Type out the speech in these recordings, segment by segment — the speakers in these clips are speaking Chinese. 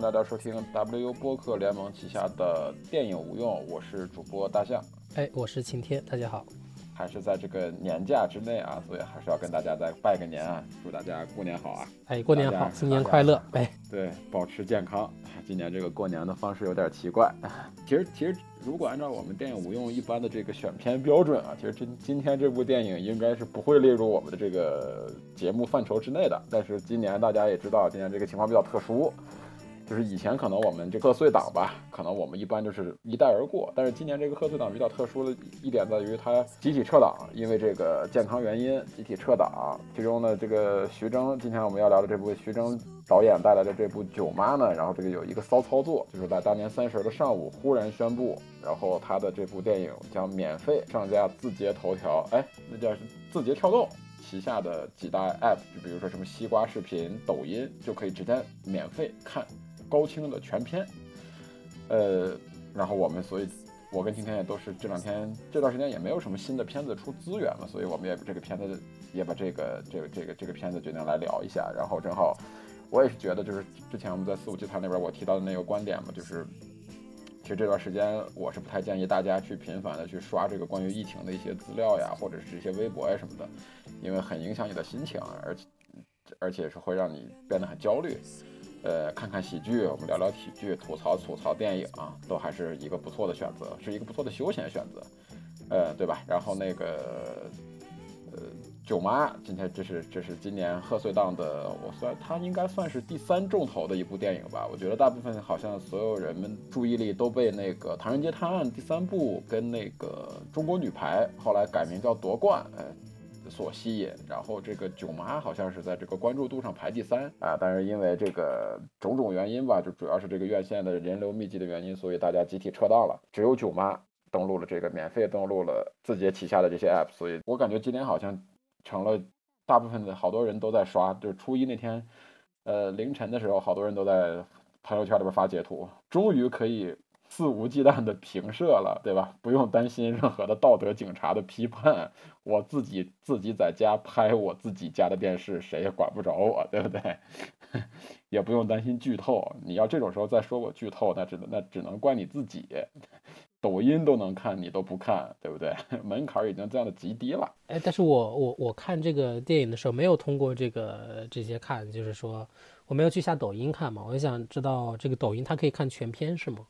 迎大家收听 WU 播客联盟旗下的电影无用，我是主播大象。哎，我是晴天，大家好。还是在这个年假之内啊，所以还是要跟大家再拜个年啊，祝大家过年好啊！哎，过年好，新年快乐！哎，对，保持健康。今年这个过年的方式有点奇怪。其实，其实如果按照我们电影无用一般的这个选片标准啊，其实今今天这部电影应该是不会列入我们的这个节目范畴之内的。但是今年大家也知道，今年这个情况比较特殊。就是以前可能我们这贺岁档吧，可能我们一般就是一带而过。但是今年这个贺岁档比较特殊的一点在于，它集体撤档，因为这个健康原因集体撤档。其中呢，这个徐峥，今天我们要聊的这部徐峥导演带来的这部《囧妈》呢，然后这个有一个骚操作，就是在大年三十的上午忽然宣布，然后他的这部电影将免费上架字节头条，哎，那叫字节跳动旗下的几大 app，就比如说什么西瓜视频、抖音，就可以直接免费看。高清的全片，呃，然后我们，所以我跟晴天也都是这两天这段时间也没有什么新的片子出资源了，所以我们也这个片子也把这个这个这个这个片子决定来聊一下。然后正好我也是觉得，就是之前我们在四五集团那边我提到的那个观点嘛，就是其实这段时间我是不太建议大家去频繁的去刷这个关于疫情的一些资料呀，或者是一些微博呀什么的，因为很影响你的心情，而且而且是会让你变得很焦虑。呃，看看喜剧，我们聊聊喜剧，吐槽吐槽电影啊，都还是一个不错的选择，是一个不错的休闲选择，呃，对吧？然后那个，呃，舅妈，今天这是这是今年贺岁档的，我算它应该算是第三重头的一部电影吧。我觉得大部分好像所有人们注意力都被那个《唐人街探案》第三部跟那个《中国女排》后来改名叫《夺冠》，呃。所吸引，然后这个囧妈好像是在这个关注度上排第三啊，但是因为这个种种原因吧，就主要是这个院线的人流密集的原因，所以大家集体撤档了，只有囧妈登录了这个免费登录了字节旗下的这些 app，所以我感觉今天好像成了大部分的好多人都在刷，就是初一那天，呃凌晨的时候，好多人都在朋友圈里边发截图，终于可以。肆无忌惮的平射了，对吧？不用担心任何的道德警察的批判，我自己自己在家拍我自己家的电视，谁也管不着我，对不对？也不用担心剧透。你要这种时候再说我剧透，那只能那只能怪你自己。抖音都能看，你都不看，对不对？门槛已经降的极低了。哎，但是我我我看这个电影的时候没有通过这个这些看，就是说我没有去下抖音看嘛。我就想知道这个抖音它可以看全片是吗？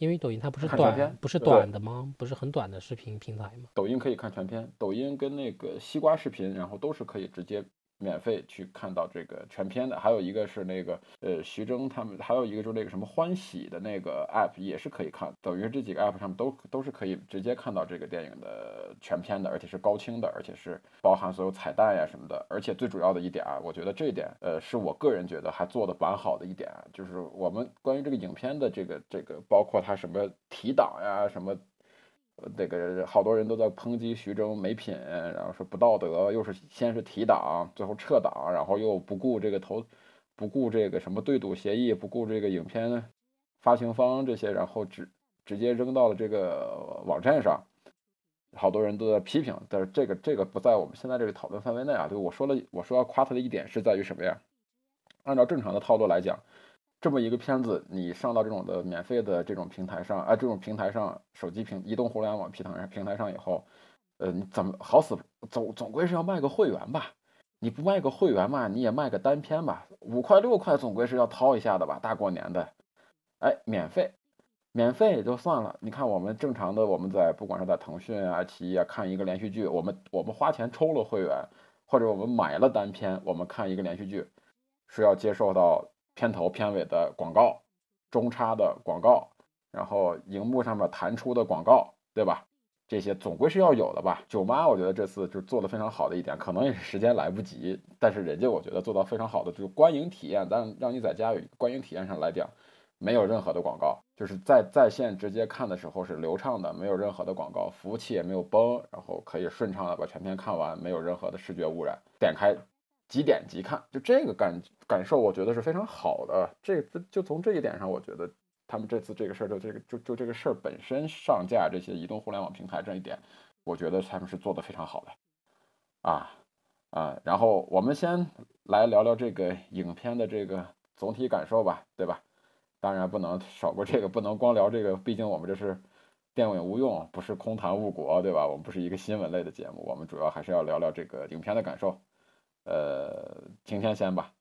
因为抖音它不是短，不是短的吗？不是很短的视频平台吗？抖音可以看全片，抖音跟那个西瓜视频，然后都是可以直接。免费去看到这个全片的，还有一个是那个呃徐峥他们，还有一个就是那个什么欢喜的那个 app 也是可以看，等于这几个 app 上面都都是可以直接看到这个电影的全片的，而且是高清的，而且是包含所有彩蛋呀什么的，而且最主要的一点啊，我觉得这一点呃是我个人觉得还做的蛮好的一点，就是我们关于这个影片的这个这个包括它什么提档呀什么。那个好多人都在抨击徐峥没品，然后说不道德，又是先是提档，最后撤档，然后又不顾这个投，不顾这个什么对赌协议，不顾这个影片发行方这些，然后直直接扔到了这个网站上，好多人都在批评，但是这个这个不在我们现在这个讨论范围内啊。对我说了，我说要夸他的一点是在于什么呀？按照正常的套路来讲。这么一个片子，你上到这种的免费的这种平台上，啊，这种平台上，手机平、移动互联网平台上平台上以后，呃，你怎么好死总总归是要卖个会员吧？你不卖个会员嘛，你也卖个单片吧？五块六块总归是要掏一下的吧？大过年的，哎，免费，免费也就算了。你看我们正常的，我们在不管是在腾讯啊、爱奇艺啊看一个连续剧，我们我们花钱抽了会员，或者我们买了单片，我们看一个连续剧，是要接受到。片头片尾的广告，中插的广告，然后荧幕上面弹出的广告，对吧？这些总归是要有的吧？九妈，我觉得这次就做的非常好的一点，可能也是时间来不及，但是人家我觉得做到非常好的就是观影体验，但让你在家有观影体验上来讲，没有任何的广告，就是在在线直接看的时候是流畅的，没有任何的广告，服务器也没有崩，然后可以顺畅的把全片看完，没有任何的视觉污染，点开。即点即看，就这个感感受，我觉得是非常好的。这就从这一点上，我觉得他们这次这个事儿，就这个就就这个事儿本身上架这些移动互联网平台这一点，我觉得他们是做的非常好的。啊啊，然后我们先来聊聊这个影片的这个总体感受吧，对吧？当然不能少过这个，不能光聊这个，毕竟我们这是电影无用，不是空谈误国，对吧？我们不是一个新闻类的节目，我们主要还是要聊聊这个影片的感受。呃，晴天先吧。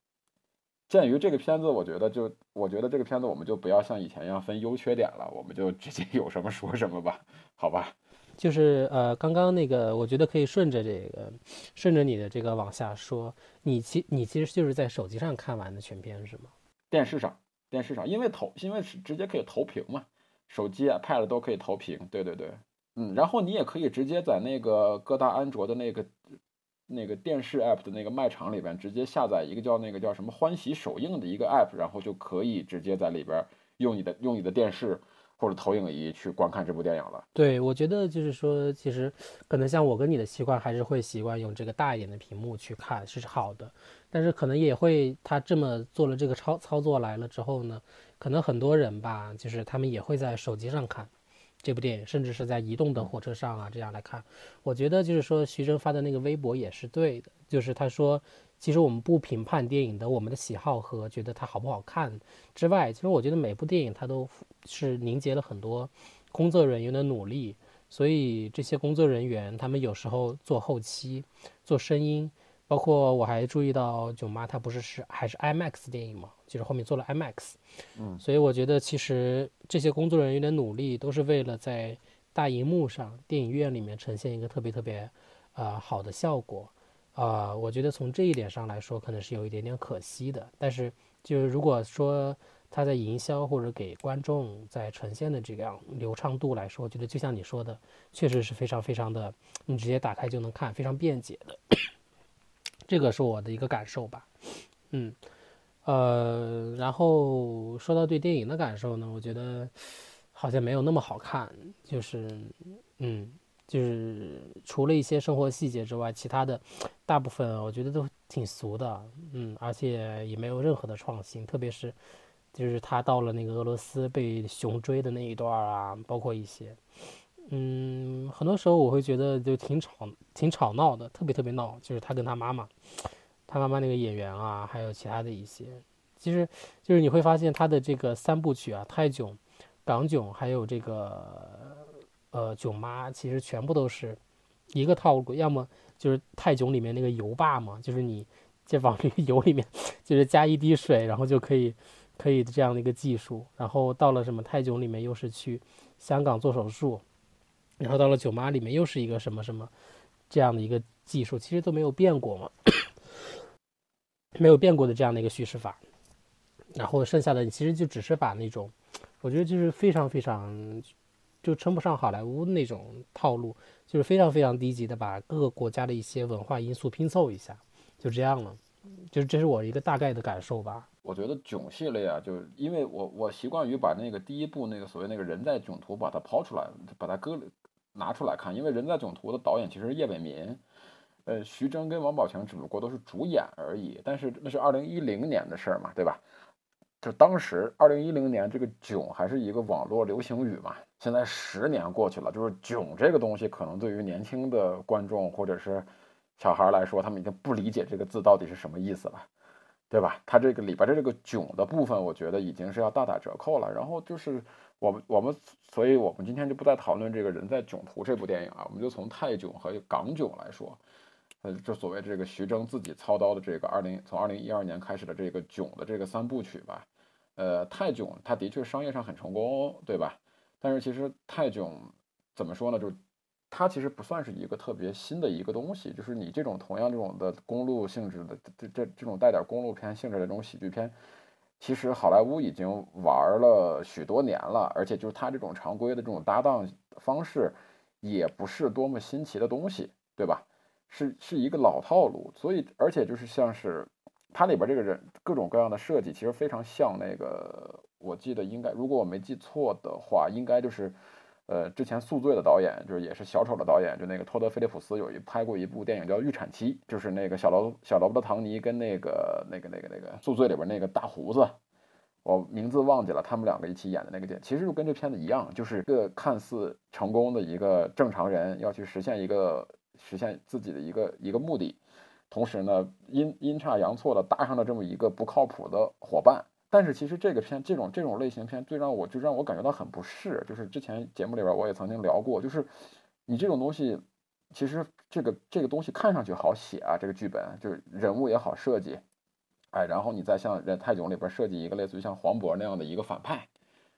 鉴于这个片子，我觉得就我觉得这个片子，我们就不要像以前一样分优缺点了，我们就直接 有什么说什么吧，好吧？就是呃，刚刚那个，我觉得可以顺着这个，顺着你的这个往下说。你其你其实就是在手机上看完的全片是吗？电视上，电视上，因为投，因为是直接可以投屏嘛，手机啊、Pad 都可以投屏。对对对，嗯，然后你也可以直接在那个各大安卓的那个。那个电视 app 的那个卖场里边，直接下载一个叫那个叫什么欢喜首映的一个 app，然后就可以直接在里边用你的用你的电视或者投影仪去观看这部电影了。对，我觉得就是说，其实可能像我跟你的习惯，还是会习惯用这个大一点的屏幕去看是好的，但是可能也会他这么做了这个操操作来了之后呢，可能很多人吧，就是他们也会在手机上看。这部电影，甚至是在移动的火车上啊，这样来看，我觉得就是说，徐峥发的那个微博也是对的，就是他说，其实我们不评判电影的我们的喜好和觉得它好不好看之外，其实我觉得每部电影它都是凝结了很多工作人员的努力，所以这些工作人员他们有时候做后期、做声音。包括我还注意到囧妈她不是是还是 IMAX 电影嘛，就是后面做了 IMAX，嗯，所以我觉得其实这些工作人员的努力都是为了在大荧幕上电影院里面呈现一个特别特别呃好的效果，啊，我觉得从这一点上来说可能是有一点点可惜的，但是就是如果说他在营销或者给观众在呈现的这样流畅度来说，我觉得就像你说的，确实是非常非常的，你直接打开就能看，非常便捷的。这个是我的一个感受吧，嗯，呃，然后说到对电影的感受呢，我觉得好像没有那么好看，就是，嗯，就是除了一些生活细节之外，其他的大部分我觉得都挺俗的，嗯，而且也没有任何的创新，特别是就是他到了那个俄罗斯被熊追的那一段啊，包括一些。嗯，很多时候我会觉得就挺吵、挺吵闹的，特别特别闹。就是他跟他妈妈，他妈妈那个演员啊，还有其他的一些，其实就是你会发现他的这个三部曲啊，泰囧、港囧，还有这个呃囧妈，其实全部都是一个套路，要么就是泰囧里面那个油坝嘛，就是你就往这个油里面就是加一滴水，然后就可以可以这样的一个技术。然后到了什么泰囧里面又是去香港做手术。然后到了《九妈》里面又是一个什么什么这样的一个技术，其实都没有变过嘛，没有变过的这样的一个叙事法。然后剩下的你其实就只是把那种，我觉得就是非常非常就称不上好莱坞那种套路，就是非常非常低级的把各个国家的一些文化因素拼凑一下，就这样了。就是这是我一个大概的感受吧。我觉得囧系列啊，就是因为我我习惯于把那个第一部那个所谓那个人在囧途把它抛出来，把它割拿出来看，因为人在囧途的导演其实是叶伟民，呃，徐峥跟王宝强只不过都是主演而已。但是那是二零一零年的事儿嘛，对吧？就当时二零一零年这个囧还是一个网络流行语嘛。现在十年过去了，就是囧这个东西，可能对于年轻的观众或者是小孩来说，他们已经不理解这个字到底是什么意思了。对吧？它这个里边的这个囧的部分，我觉得已经是要大打折扣了。然后就是我们我们，所以我们今天就不再讨论这个人在囧途这部电影啊，我们就从泰囧和港囧来说，呃，就所谓这个徐峥自己操刀的这个二零从二零一二年开始的这个囧的这个三部曲吧。呃，泰囧它的确商业上很成功，对吧？但是其实泰囧怎么说呢？就它其实不算是一个特别新的一个东西，就是你这种同样这种的公路性质的这这这种带点公路片性质的这种喜剧片，其实好莱坞已经玩了许多年了，而且就是它这种常规的这种搭档方式，也不是多么新奇的东西，对吧？是是一个老套路，所以而且就是像是它里边这个人各种各样的设计，其实非常像那个，我记得应该如果我没记错的话，应该就是。呃，之前《宿醉》的导演就是也是小丑的导演，就那个托德·菲利普斯有一拍过一部电影叫《预产期》，就是那个小罗小罗伯特·唐尼跟那个那个那个那个《宿醉》里边那个大胡子，我名字忘记了，他们两个一起演的那个电影，其实就跟这片子一样，就是一个看似成功的一个正常人要去实现一个实现自己的一个一个目的，同时呢阴阴差阳错的搭上了这么一个不靠谱的伙伴，但是其实这个片这种这种类型片最让我就让我感觉到很不适，就是之前节目里边我也曾经聊过，就是你这种东西，其实这个这个东西看上去好写啊，这个剧本就是人物也好设计，哎，然后你再像《泰囧》里边设计一个类似于像黄渤那样的一个反派，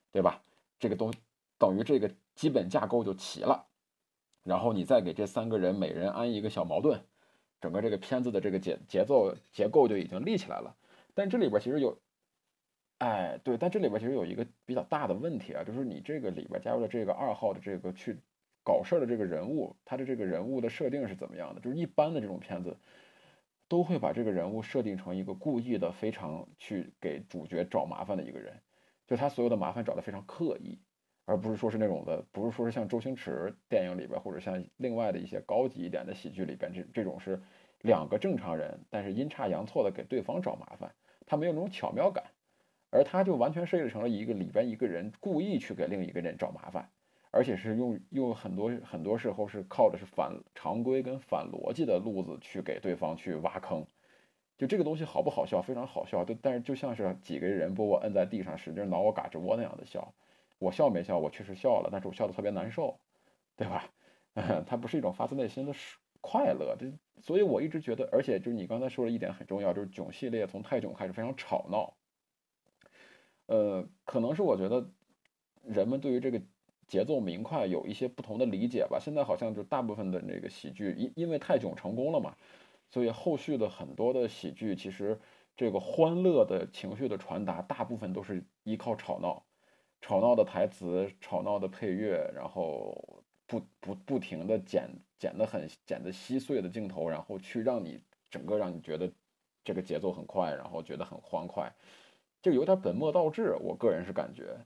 对吧？这个东等于这个基本架构就齐了，然后你再给这三个人每人安一个小矛盾，整个这个片子的这个节节奏结构就已经立起来了。但这里边其实有。哎，对，但这里边其实有一个比较大的问题啊，就是你这个里边加入了这个二号的这个去搞事儿的这个人物，他的这个人物的设定是怎么样的？就是一般的这种片子都会把这个人物设定成一个故意的、非常去给主角找麻烦的一个人，就他所有的麻烦找的非常刻意，而不是说是那种的，不是说是像周星驰电影里边或者像另外的一些高级一点的喜剧里边这这种是两个正常人，但是阴差阳错的给对方找麻烦，他没有那种巧妙感。而他就完全设计成了一个里边一个人故意去给另一个人找麻烦，而且是用用很多很多时候是靠的是反常规跟反逻辑的路子去给对方去挖坑，就这个东西好不好笑？非常好笑，就但是就像是几个人把我摁在地上使劲挠我嘎吱窝那样的笑，我笑没笑？我确实笑了，但是我笑的特别难受，对吧？它不是一种发自内心的快乐，这所以我一直觉得，而且就是你刚才说的一点很重要，就是囧系列从泰囧开始非常吵闹。呃，可能是我觉得人们对于这个节奏明快有一些不同的理解吧。现在好像就大部分的那个喜剧，因因为泰囧成功了嘛，所以后续的很多的喜剧，其实这个欢乐的情绪的传达，大部分都是依靠吵闹、吵闹的台词、吵闹的配乐，然后不不不停的剪剪的很剪的稀碎的镜头，然后去让你整个让你觉得这个节奏很快，然后觉得很欢快。就有点本末倒置，我个人是感觉，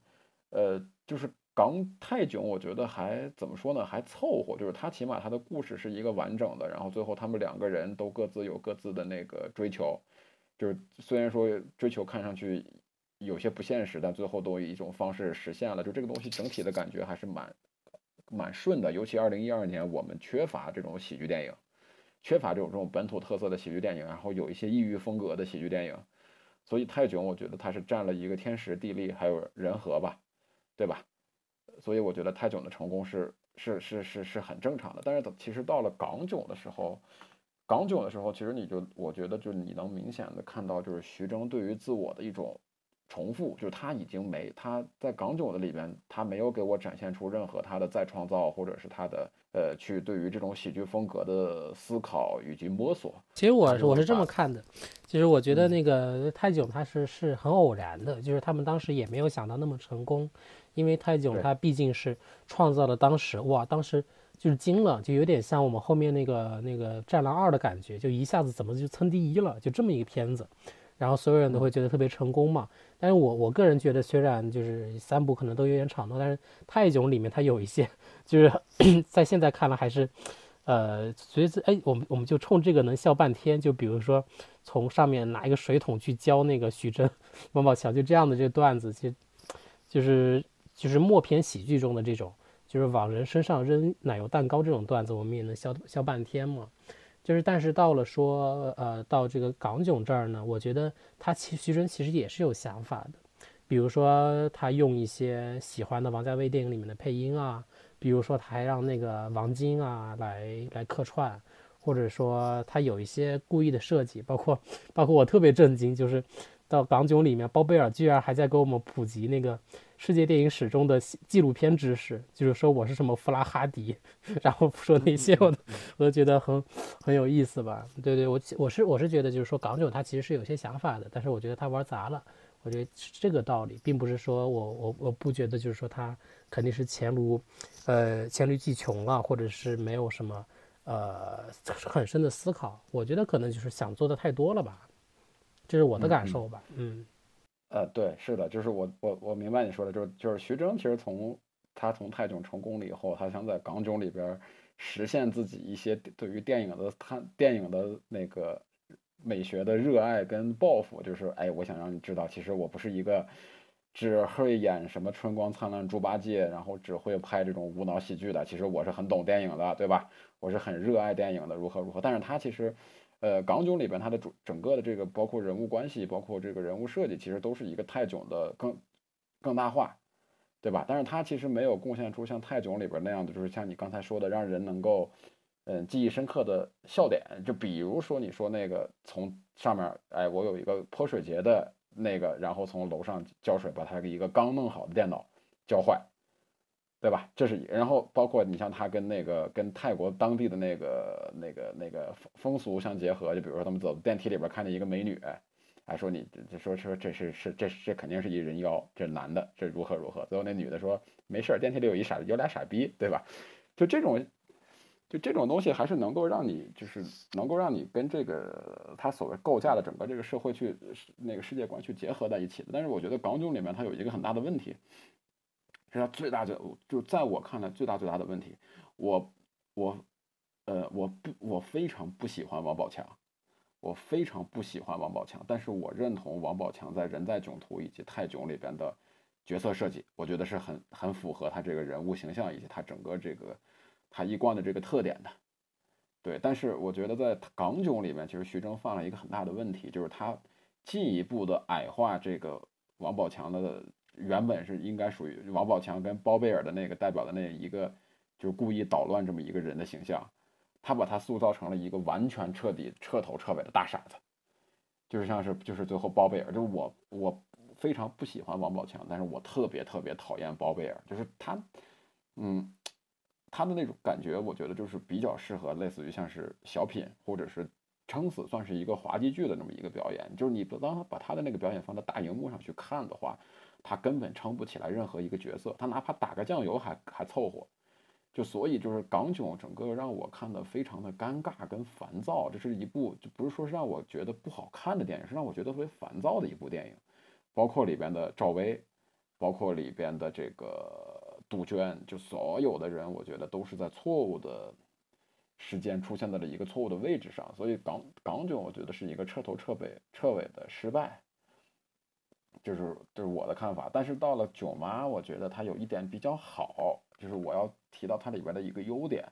呃，就是港泰囧，我觉得还怎么说呢，还凑合，就是他起码他的故事是一个完整的，然后最后他们两个人都各自有各自的那个追求，就是虽然说追求看上去有些不现实，但最后都以一种方式实现了，就这个东西整体的感觉还是蛮蛮顺的，尤其二零一二年我们缺乏这种喜剧电影，缺乏这种这种本土特色的喜剧电影，然后有一些异域风格的喜剧电影。所以泰囧，我觉得它是占了一个天时地利还有人和吧，对吧？所以我觉得泰囧的成功是是是是是很正常的。但是其实到了港囧的时候，港囧的时候，其实你就我觉得就你能明显的看到，就是徐峥对于自我的一种。重复就是他已经没他在港囧的里边，他没有给我展现出任何他的再创造，或者是他的呃去对于这种喜剧风格的思考以及摸索。其实我是我是这么看的，其实我觉得那个泰囧他是是很偶然的，就是他们当时也没有想到那么成功，因为泰囧他毕竟是创造了当时哇，当时就是惊了，就有点像我们后面那个那个战狼二的感觉，就一下子怎么就蹭第一了，就这么一个片子。然后所有人都会觉得特别成功嘛，但是我我个人觉得，虽然就是三部可能都有点吵闹，但是泰囧里面它有一些，就是 在现在看来还是，呃，随之哎，我们我们就冲这个能笑半天，就比如说从上面拿一个水桶去浇那个徐峥、王宝强，就这样的这个段子，其实就是就是默片喜剧中的这种，就是往人身上扔奶油蛋糕这种段子，我们也能笑笑半天嘛。就是，但是到了说，呃，到这个港囧这儿呢，我觉得他其徐峥其实也是有想法的，比如说他用一些喜欢的王家卫电影里面的配音啊，比如说他还让那个王晶啊来来客串，或者说他有一些故意的设计，包括包括我特别震惊，就是到港囧里面，包贝尔居然还在给我们普及那个。世界电影史中的纪录片知识，就是说我是什么弗拉哈迪，然后说那些，我都我都觉得很很有意思吧？对对，我我是我是觉得就是说港囧他其实是有些想法的，但是我觉得他玩砸了，我觉得是这个道理，并不是说我我我不觉得就是说他肯定是黔驴，呃黔驴技穷啊，或者是没有什么呃很深的思考，我觉得可能就是想做的太多了吧，这是我的感受吧，嗯。呃，对，是的，就是我我我明白你说的，就是就是徐峥其实从他从泰囧成功了以后，他想在港囧里边实现自己一些对于电影的他电影的那个美学的热爱跟抱负，就是哎，我想让你知道，其实我不是一个只会演什么春光灿烂猪八戒，然后只会拍这种无脑喜剧的，其实我是很懂电影的，对吧？我是很热爱电影的，如何如何？但是他其实。呃，港囧里边它的主整个的这个包括人物关系，包括这个人物设计，其实都是一个泰囧的更更大化，对吧？但是它其实没有贡献出像泰囧里边那样的，就是像你刚才说的，让人能够嗯记忆深刻的笑点。就比如说你说那个从上面，哎，我有一个泼水节的那个，然后从楼上浇水，把它一个刚弄好的电脑浇坏。对吧？这是，然后包括你像他跟那个跟泰国当地的那个那个那个风俗相结合，就比如说他们走电梯里边看见一个美女，还说你这说说这是是这这肯定是一人妖，这男的这如何如何？最后那女的说没事，电梯里有一傻有俩傻逼，对吧？就这种就这种东西还是能够让你就是能够让你跟这个他所谓构架的整个这个社会去那个世界观去结合在一起的。但是我觉得港囧里面它有一个很大的问题。是他最大的，就在我看来最大最大的问题。我我呃我不我非常不喜欢王宝强，我非常不喜欢王宝强。但是我认同王宝强在《人在囧途》以及《泰囧》里边的角色设计，我觉得是很很符合他这个人物形象以及他整个这个他一贯的这个特点的。对，但是我觉得在港囧里面，其实徐峥犯了一个很大的问题，就是他进一步的矮化这个王宝强的。原本是应该属于王宝强跟包贝尔的那个代表的那一个，就是故意捣乱这么一个人的形象，他把他塑造成了一个完全彻底彻头彻尾的大傻子，就是像是就是最后包贝尔，就是我我非常不喜欢王宝强，但是我特别特别讨厌包贝尔，就是他，嗯，他的那种感觉，我觉得就是比较适合类似于像是小品或者是撑死算是一个滑稽剧的那么一个表演，就是你当他把他的那个表演放到大荧幕上去看的话。他根本撑不起来任何一个角色，他哪怕打个酱油还还凑合，就所以就是港囧整个让我看的非常的尴尬跟烦躁，这是一部就不是说是让我觉得不好看的电影，是让我觉得特别烦躁的一部电影，包括里边的赵薇，包括里边的这个杜鹃，就所有的人，我觉得都是在错误的时间出现在了一个错误的位置上，所以港港囧我觉得是一个彻头彻尾彻尾的失败。就是就是我的看法，但是到了囧妈，我觉得它有一点比较好，就是我要提到它里边的一个优点，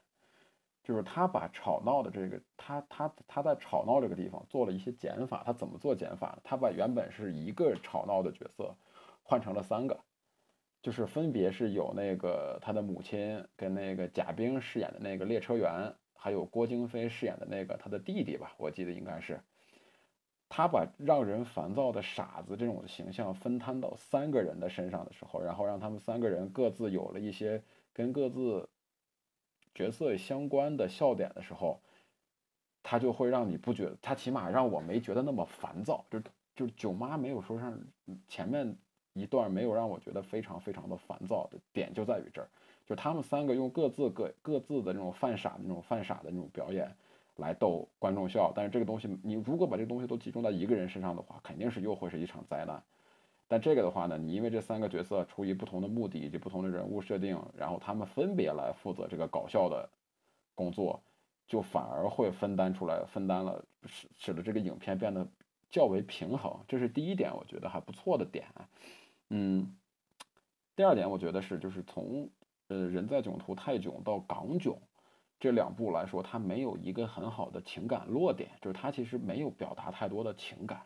就是她把吵闹的这个，她她她在吵闹这个地方做了一些减法。她怎么做减法呢？他把原本是一个吵闹的角色换成了三个，就是分别是有那个他的母亲跟那个贾冰饰演的那个列车员，还有郭京飞饰演的那个他的弟弟吧，我记得应该是。他把让人烦躁的傻子这种形象分摊到三个人的身上的时候，然后让他们三个人各自有了一些跟各自角色相关的笑点的时候，他就会让你不觉得，他起码让我没觉得那么烦躁。就就囧妈没有说让前面一段没有让我觉得非常非常的烦躁的点就在于这儿，就他们三个用各自各各自的那种犯傻的那种犯傻的那种表演。来逗观众笑，但是这个东西，你如果把这个东西都集中在一个人身上的话，肯定是又会是一场灾难。但这个的话呢，你因为这三个角色出于不同的目的以及不同的人物设定，然后他们分别来负责这个搞笑的工作，就反而会分担出来，分担了使使得这个影片变得较为平衡。这是第一点，我觉得还不错的点。嗯，第二点，我觉得是就是从呃人在囧途泰囧到港囧。这两部来说，它没有一个很好的情感落点，就是它其实没有表达太多的情感。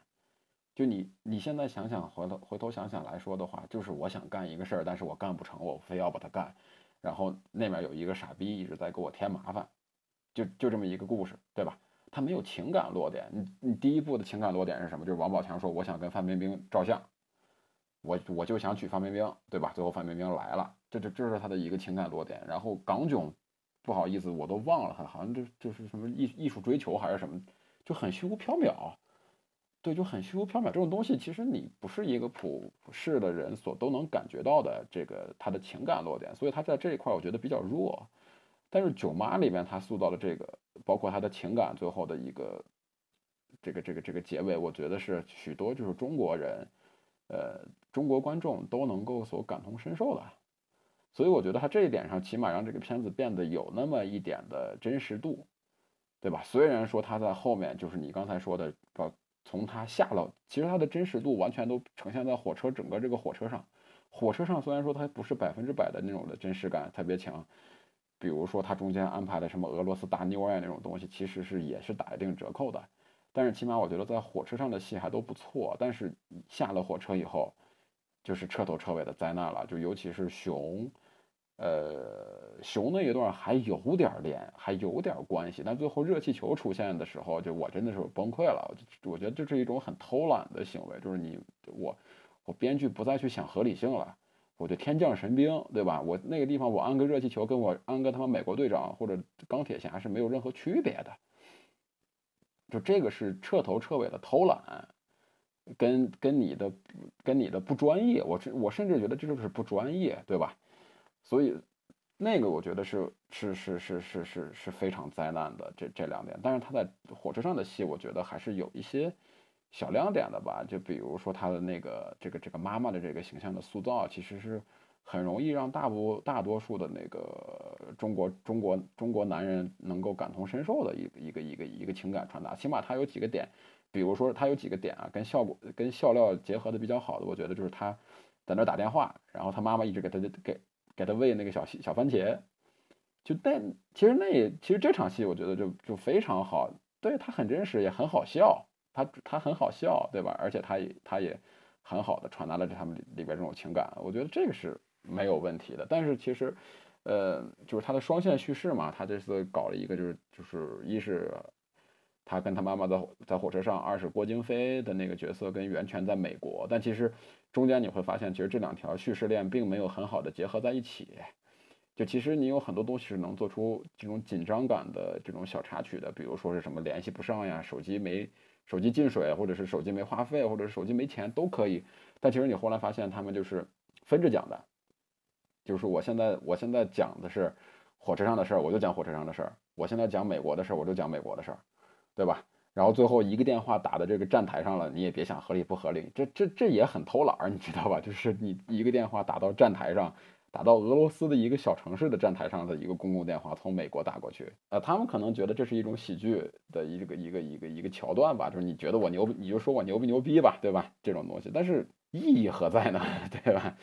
就你你现在想想，回头回头想想来说的话，就是我想干一个事儿，但是我干不成，我非要把它干。然后那边有一个傻逼一直在给我添麻烦，就就这么一个故事，对吧？它没有情感落点。你你第一部的情感落点是什么？就是王宝强说我想跟范冰冰照相，我我就想娶范冰冰，对吧？最后范冰冰来了，这这这是他的一个情感落点。然后港囧。不好意思，我都忘了，好像就就是什么艺艺术追求还是什么，就很虚无缥缈。对，就很虚无缥缈。这种东西其实你不是一个普世的人所都能感觉到的这个他的情感落点，所以他在这一块我觉得比较弱。但是《囧妈》里面他塑造的这个，包括他的情感最后的一个这个这个这个结尾，我觉得是许多就是中国人，呃，中国观众都能够所感同身受的。所以我觉得他这一点上，起码让这个片子变得有那么一点的真实度，对吧？虽然说他在后面就是你刚才说的，把从他下了，其实他的真实度完全都呈现在火车整个这个火车上。火车上虽然说它不是百分之百的那种的真实感特别强，比如说他中间安排的什么俄罗斯大妞呀那种东西，其实是也是打一定折扣的。但是起码我觉得在火车上的戏还都不错。但是下了火车以后，就是彻头彻尾的灾难了。就尤其是熊，呃，熊那一段还有点连，还有点关系。但最后热气球出现的时候，就我真的是崩溃了。我觉得这是一种很偷懒的行为，就是你我我编剧不再去想合理性了。我就天降神兵，对吧？我那个地方我安个热气球，跟我安个他妈美国队长或者钢铁侠是没有任何区别的。就这个是彻头彻尾的偷懒，跟跟你的跟你的不专业，我我甚至觉得这就是不专业，对吧？所以那个我觉得是是是是是是是非常灾难的这这两点。但是他在火车上的戏，我觉得还是有一些。小亮点的吧，就比如说他的那个这个这个妈妈的这个形象的塑造，其实是很容易让大部大多数的那个中国中国中国男人能够感同身受的一个一个一个一个情感传达。起码他有几个点，比如说他有几个点啊，跟效果跟笑料结合的比较好的，我觉得就是他在那打电话，然后他妈妈一直给他给给他喂那个小小番茄，就那其实那其实这场戏我觉得就就非常好，对他很真实也很好笑。他他很好笑，对吧？而且他也他也很好的传达了这他们里边这种情感，我觉得这个是没有问题的。但是其实，呃，就是他的双线叙事嘛，他这次搞了一个就是就是一是他跟他妈妈在在火车上，二是郭京飞的那个角色跟袁泉在美国，但其实中间你会发现，其实这两条叙事链并没有很好的结合在一起。就其实你有很多东西是能做出这种紧张感的这种小插曲的，比如说是什么联系不上呀，手机没。手机进水，或者是手机没话费，或者是手机没钱都可以。但其实你后来发现，他们就是分着讲的，就是我现在我现在讲的是火车上的事儿，我就讲火车上的事儿；我现在讲美国的事儿，我就讲美国的事儿，对吧？然后最后一个电话打到这个站台上了，你也别想合理不合理，这这这也很偷懒儿，你知道吧？就是你一个电话打到站台上。打到俄罗斯的一个小城市的站台上的一个公共电话，从美国打过去，呃，他们可能觉得这是一种喜剧的一个一个一个一个桥段吧，就是你觉得我牛，你就说我牛不牛逼吧，对吧？这种东西，但是意义何在呢？对吧？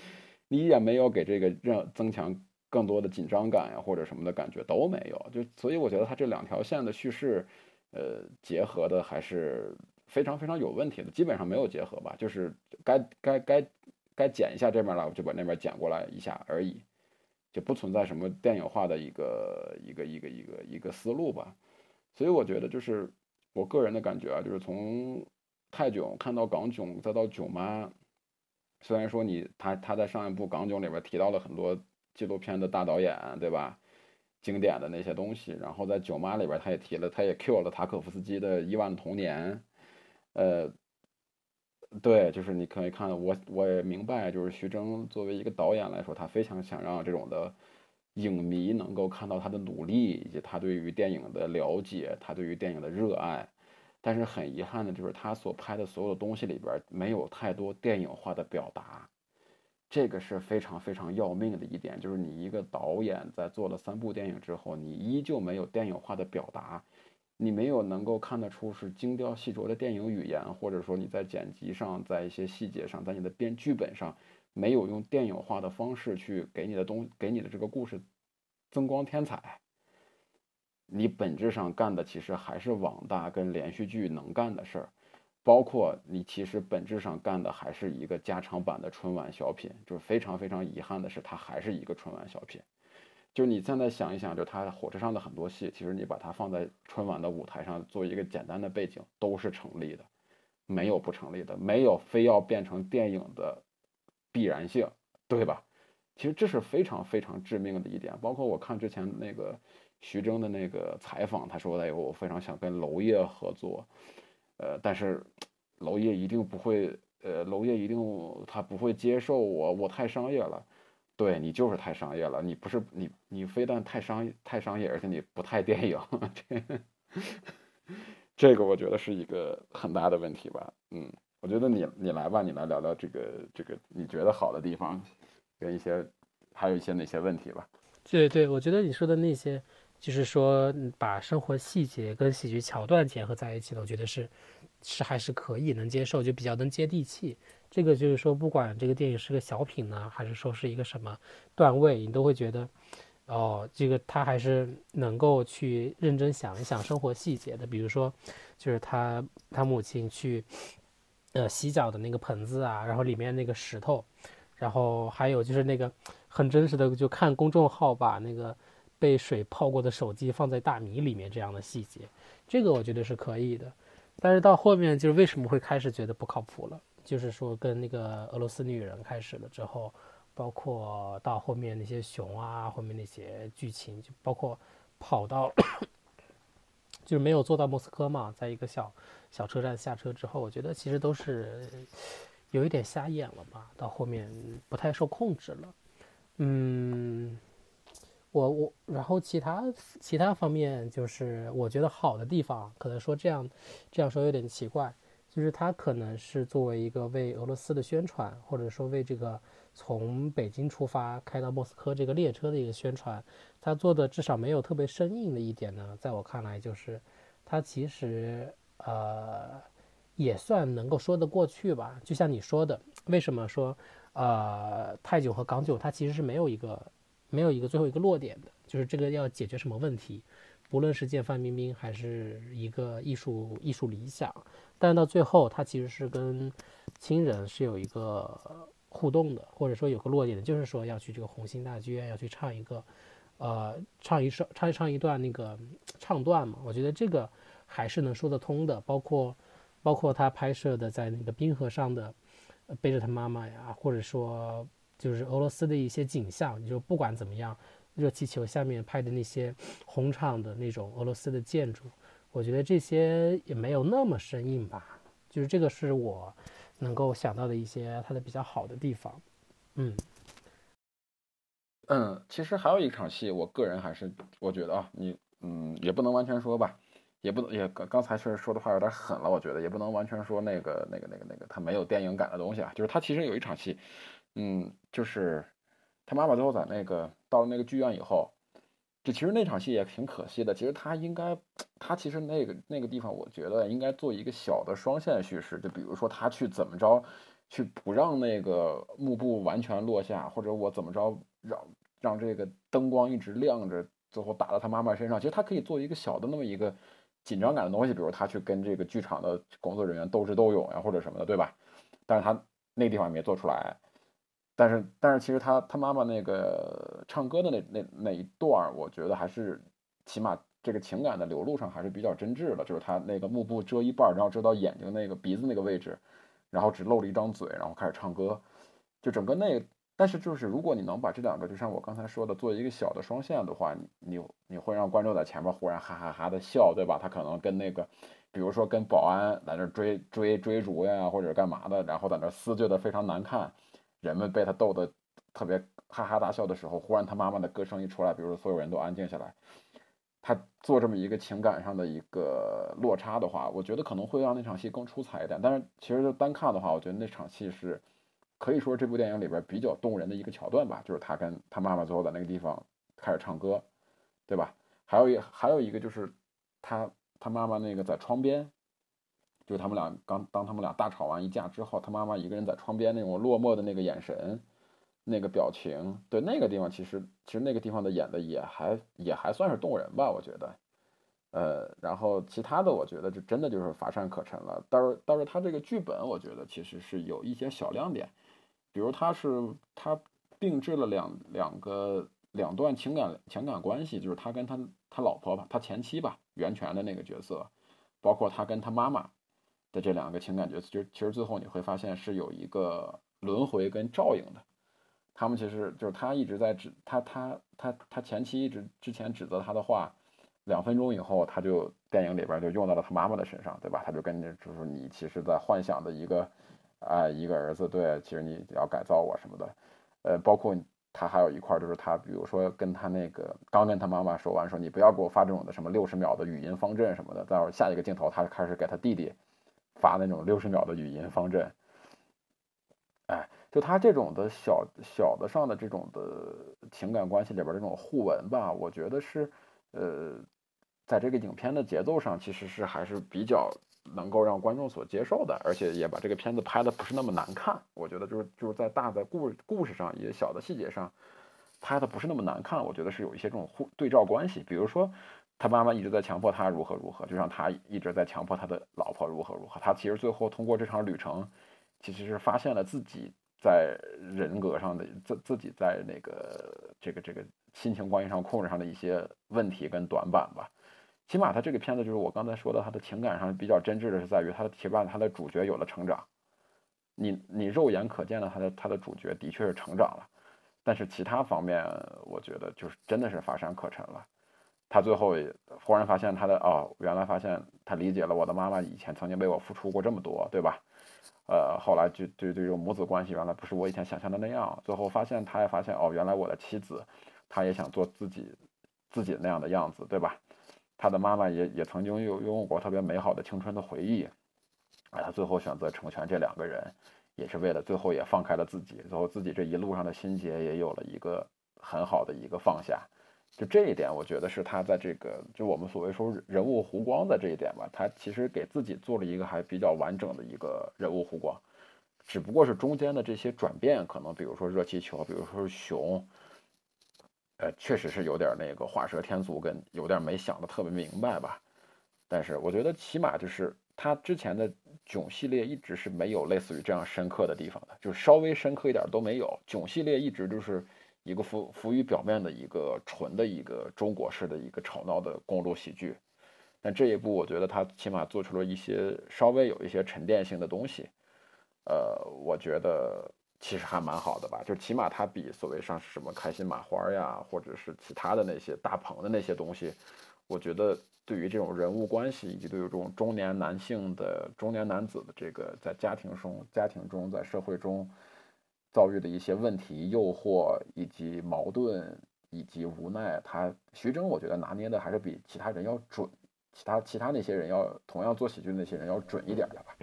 你也没有给这个让增强更多的紧张感呀，或者什么的感觉都没有，就所以我觉得他这两条线的叙事，呃，结合的还是非常非常有问题的，基本上没有结合吧，就是该该该。该剪一下这边了，我就把那边剪过来一下而已，就不存在什么电影化的一个一个一个一个一个思路吧。所以我觉得就是我个人的感觉啊，就是从泰囧看到港囧，再到囧妈，虽然说你他他在上一部港囧里边提到了很多纪录片的大导演，对吧？经典的那些东西，然后在囧妈里边他也提了，他也 Q 了塔可夫斯基的《亿万童年》，呃。对，就是你可以看，我我也明白，就是徐峥作为一个导演来说，他非常想让这种的影迷能够看到他的努力以及他对于电影的了解，他对于电影的热爱。但是很遗憾的就是他所拍的所有的东西里边没有太多电影化的表达，这个是非常非常要命的一点。就是你一个导演在做了三部电影之后，你依旧没有电影化的表达。你没有能够看得出是精雕细琢的电影语言，或者说你在剪辑上，在一些细节上，在你的编剧本上，没有用电影化的方式去给你的东，给你的这个故事增光添彩。你本质上干的其实还是网大跟连续剧能干的事儿，包括你其实本质上干的还是一个加长版的春晚小品，就是非常非常遗憾的是，它还是一个春晚小品。就是你现在想一想，就他火车上的很多戏，其实你把它放在春晚的舞台上做一个简单的背景，都是成立的，没有不成立的，没有非要变成电影的必然性，对吧？其实这是非常非常致命的一点。包括我看之前那个徐峥的那个采访，他说的有我非常想跟娄烨合作，呃，但是娄烨一定不会，呃，娄烨一定他不会接受我，我太商业了。对你就是太商业了，你不是你你非但太商太商业，而且你不太电影，这这个我觉得是一个很大的问题吧。嗯，我觉得你你来吧，你来聊聊这个这个你觉得好的地方，跟一些还有一些哪些问题吧。对对，我觉得你说的那些，就是说把生活细节跟喜剧桥段结合在一起的，我觉得是是还是可以能接受，就比较能接地气。这个就是说，不管这个电影是个小品呢，还是说是一个什么段位，你都会觉得，哦，这个他还是能够去认真想一想生活细节的，比如说，就是他他母亲去，呃，洗脚的那个盆子啊，然后里面那个石头，然后还有就是那个很真实的，就看公众号把那个被水泡过的手机放在大米里面这样的细节，这个我觉得是可以的。但是到后面就是为什么会开始觉得不靠谱了？就是说跟那个俄罗斯女人开始了之后。包括到后面那些熊啊，后面那些剧情，就包括跑到，就是没有坐到莫斯科嘛，在一个小小车站下车之后，我觉得其实都是有一点瞎眼了吧。到后面不太受控制了。嗯，我我然后其他其他方面就是我觉得好的地方，可能说这样这样说有点奇怪，就是它可能是作为一个为俄罗斯的宣传，或者说为这个。从北京出发开到莫斯科这个列车的一个宣传，他做的至少没有特别生硬的一点呢，在我看来就是，他其实呃也算能够说得过去吧。就像你说的，为什么说呃泰囧和港囧它其实是没有一个没有一个最后一个落点的，就是这个要解决什么问题，不论是见范冰冰还是一个艺术艺术理想，但到最后他其实是跟亲人是有一个。互动的，或者说有个落点的，就是说要去这个红星大剧院，要去唱一个，呃，唱一首，唱一唱一段那个唱段嘛。我觉得这个还是能说得通的。包括，包括他拍摄的在那个冰河上的，背着他妈妈呀，或者说就是俄罗斯的一些景象。你说不管怎么样，热气球下面拍的那些红场的那种俄罗斯的建筑，我觉得这些也没有那么生硬吧。就是这个是我。能够想到的一些它的比较好的地方，嗯，嗯，其实还有一场戏，我个人还是我觉得啊，你嗯也不能完全说吧，也不能也刚刚才确实说的话有点狠了，我觉得也不能完全说那个那个那个那个他没有电影感的东西啊，就是他其实有一场戏，嗯，就是他妈妈最后在那个到了那个剧院以后。就其实那场戏也挺可惜的。其实他应该，他其实那个那个地方，我觉得应该做一个小的双线叙事。就比如说他去怎么着，去不让那个幕布完全落下，或者我怎么着让让这个灯光一直亮着，最后打到他妈妈身上。其实他可以做一个小的那么一个紧张感的东西，比如他去跟这个剧场的工作人员斗智斗勇呀，或者什么的，对吧？但是他那地方没做出来。但是，但是其实他他妈妈那个唱歌的那那那一段我觉得还是起码这个情感的流露上还是比较真挚的。就是他那个幕布遮一半，然后遮到眼睛那个鼻子那个位置，然后只露了一张嘴，然后开始唱歌，就整个那。但是就是如果你能把这两个，就像我刚才说的，做一个小的双线的话，你你你会让观众在前面忽然哈哈哈的笑，对吧？他可能跟那个，比如说跟保安在那追追追逐呀，或者干嘛的，然后在那撕觉得非常难看。人们被他逗得特别哈哈大笑的时候，忽然他妈妈的歌声一出来，比如说所有人都安静下来，他做这么一个情感上的一个落差的话，我觉得可能会让那场戏更出彩一点。但是其实单看的话，我觉得那场戏是可以说这部电影里边比较动人的一个桥段吧，就是他跟他妈妈最后在那个地方开始唱歌，对吧？还有一还有一个就是他他妈妈那个在窗边。就是他们俩刚当他们俩大吵完一架之后，他妈妈一个人在窗边那种落寞的那个眼神，那个表情，对那个地方其实其实那个地方的演的也还也还算是动人吧，我觉得，呃，然后其他的我觉得就真的就是乏善可陈了。但是但是他这个剧本我觉得其实是有一些小亮点，比如他是他并置了两两个两段情感情感关系，就是他跟他他老婆吧，他前妻吧，袁泉的那个角色，包括他跟他妈妈。的这两个情感角色，其实其实最后你会发现是有一个轮回跟照应的。他们其实就是他一直在指他他他他前妻一直之前指责他的话，两分钟以后他就电影里边就用到了他妈妈的身上，对吧？他就跟着就是你其实在幻想的一个啊一个儿子，对，其实你要改造我什么的。呃，包括他还有一块就是他比如说跟他那个刚跟他妈妈说完说你不要给我发这种的什么六十秒的语音方阵什么的，待会下一个镜头他开始给他弟弟。发那种六十秒的语音方阵，哎，就他这种的小小的上的这种的情感关系里边这种互文吧，我觉得是，呃，在这个影片的节奏上，其实是还是比较能够让观众所接受的，而且也把这个片子拍的不是那么难看。我觉得就是就是在大的故故事上，也小的细节上，拍的不是那么难看，我觉得是有一些这种互对照关系。比如说，他妈妈一直在强迫他如何如何，就像他一直在强迫他的老婆如何如何。他其实最后通过这场旅程，其实是发现了自己在人格上的自自己在那个这个这个亲情关系上控制上的一些问题跟短板吧。起码他这个片子就是我刚才说的，他的情感上比较真挚的是在于他的起码他的主角有了成长。你你肉眼可见的他的他的主角的确是成长了，但是其他方面我觉得就是真的是乏善可陈了。他最后也忽然发现他的哦，原来发现他理解了我的妈妈以前曾经为我付出过这么多，对吧？呃，后来就对对这种母子关系原来不是我以前想象的那样。最后发现他也发现哦，原来我的妻子，他也想做自己自己那样的样子，对吧？他的妈妈也也曾经有拥有过特别美好的青春的回忆。啊，他最后选择成全这两个人，也是为了最后也放开了自己，最后自己这一路上的心结也有了一个很好的一个放下。就这一点，我觉得是他在这个就我们所谓说人物弧光的这一点吧，他其实给自己做了一个还比较完整的一个人物弧光，只不过是中间的这些转变，可能比如说热气球，比如说熊，呃，确实是有点那个画蛇添足，跟有点没想的特别明白吧。但是我觉得起码就是他之前的。囧系列一直是没有类似于这样深刻的地方的，就是稍微深刻一点都没有。囧系列一直就是一个浮浮于表面的一个纯的一个中国式的一个吵闹的公路喜剧，但这一部我觉得他起码做出了一些稍微有一些沉淀性的东西，呃，我觉得其实还蛮好的吧，就起码它比所谓上什么开心麻花呀，或者是其他的那些大鹏的那些东西，我觉得。对于这种人物关系，以及对于这种中年男性的中年男子的这个在家庭中、家庭中、在社会中遭遇的一些问题、诱惑以及矛盾以及无奈，他徐峥我觉得拿捏的还是比其他人要准，其他其他那些人要同样做喜剧的那些人要准一点的吧，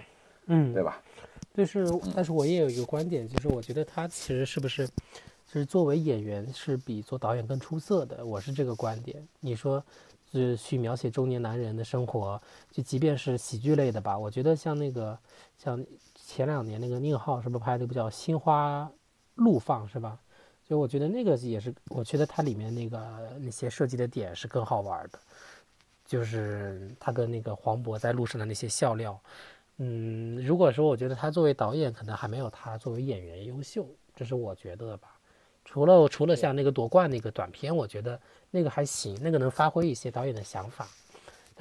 嗯，对吧？就是，但是我也有一个观点，就是我觉得他其实是不是，就是作为演员是比做导演更出色的，我是这个观点。你说？是去描写中年男人的生活，就即便是喜剧类的吧，我觉得像那个，像前两年那个宁浩是不是拍了一部叫《心花怒放》是吧？所以我觉得那个也是，我觉得它里面那个那些设计的点是更好玩的，就是他跟那个黄渤在路上的那些笑料。嗯，如果说我觉得他作为导演可能还没有他作为演员优秀，这是我觉得吧。除了除了像那个夺冠那个短片，我觉得。那个还行，那个能发挥一些导演的想法，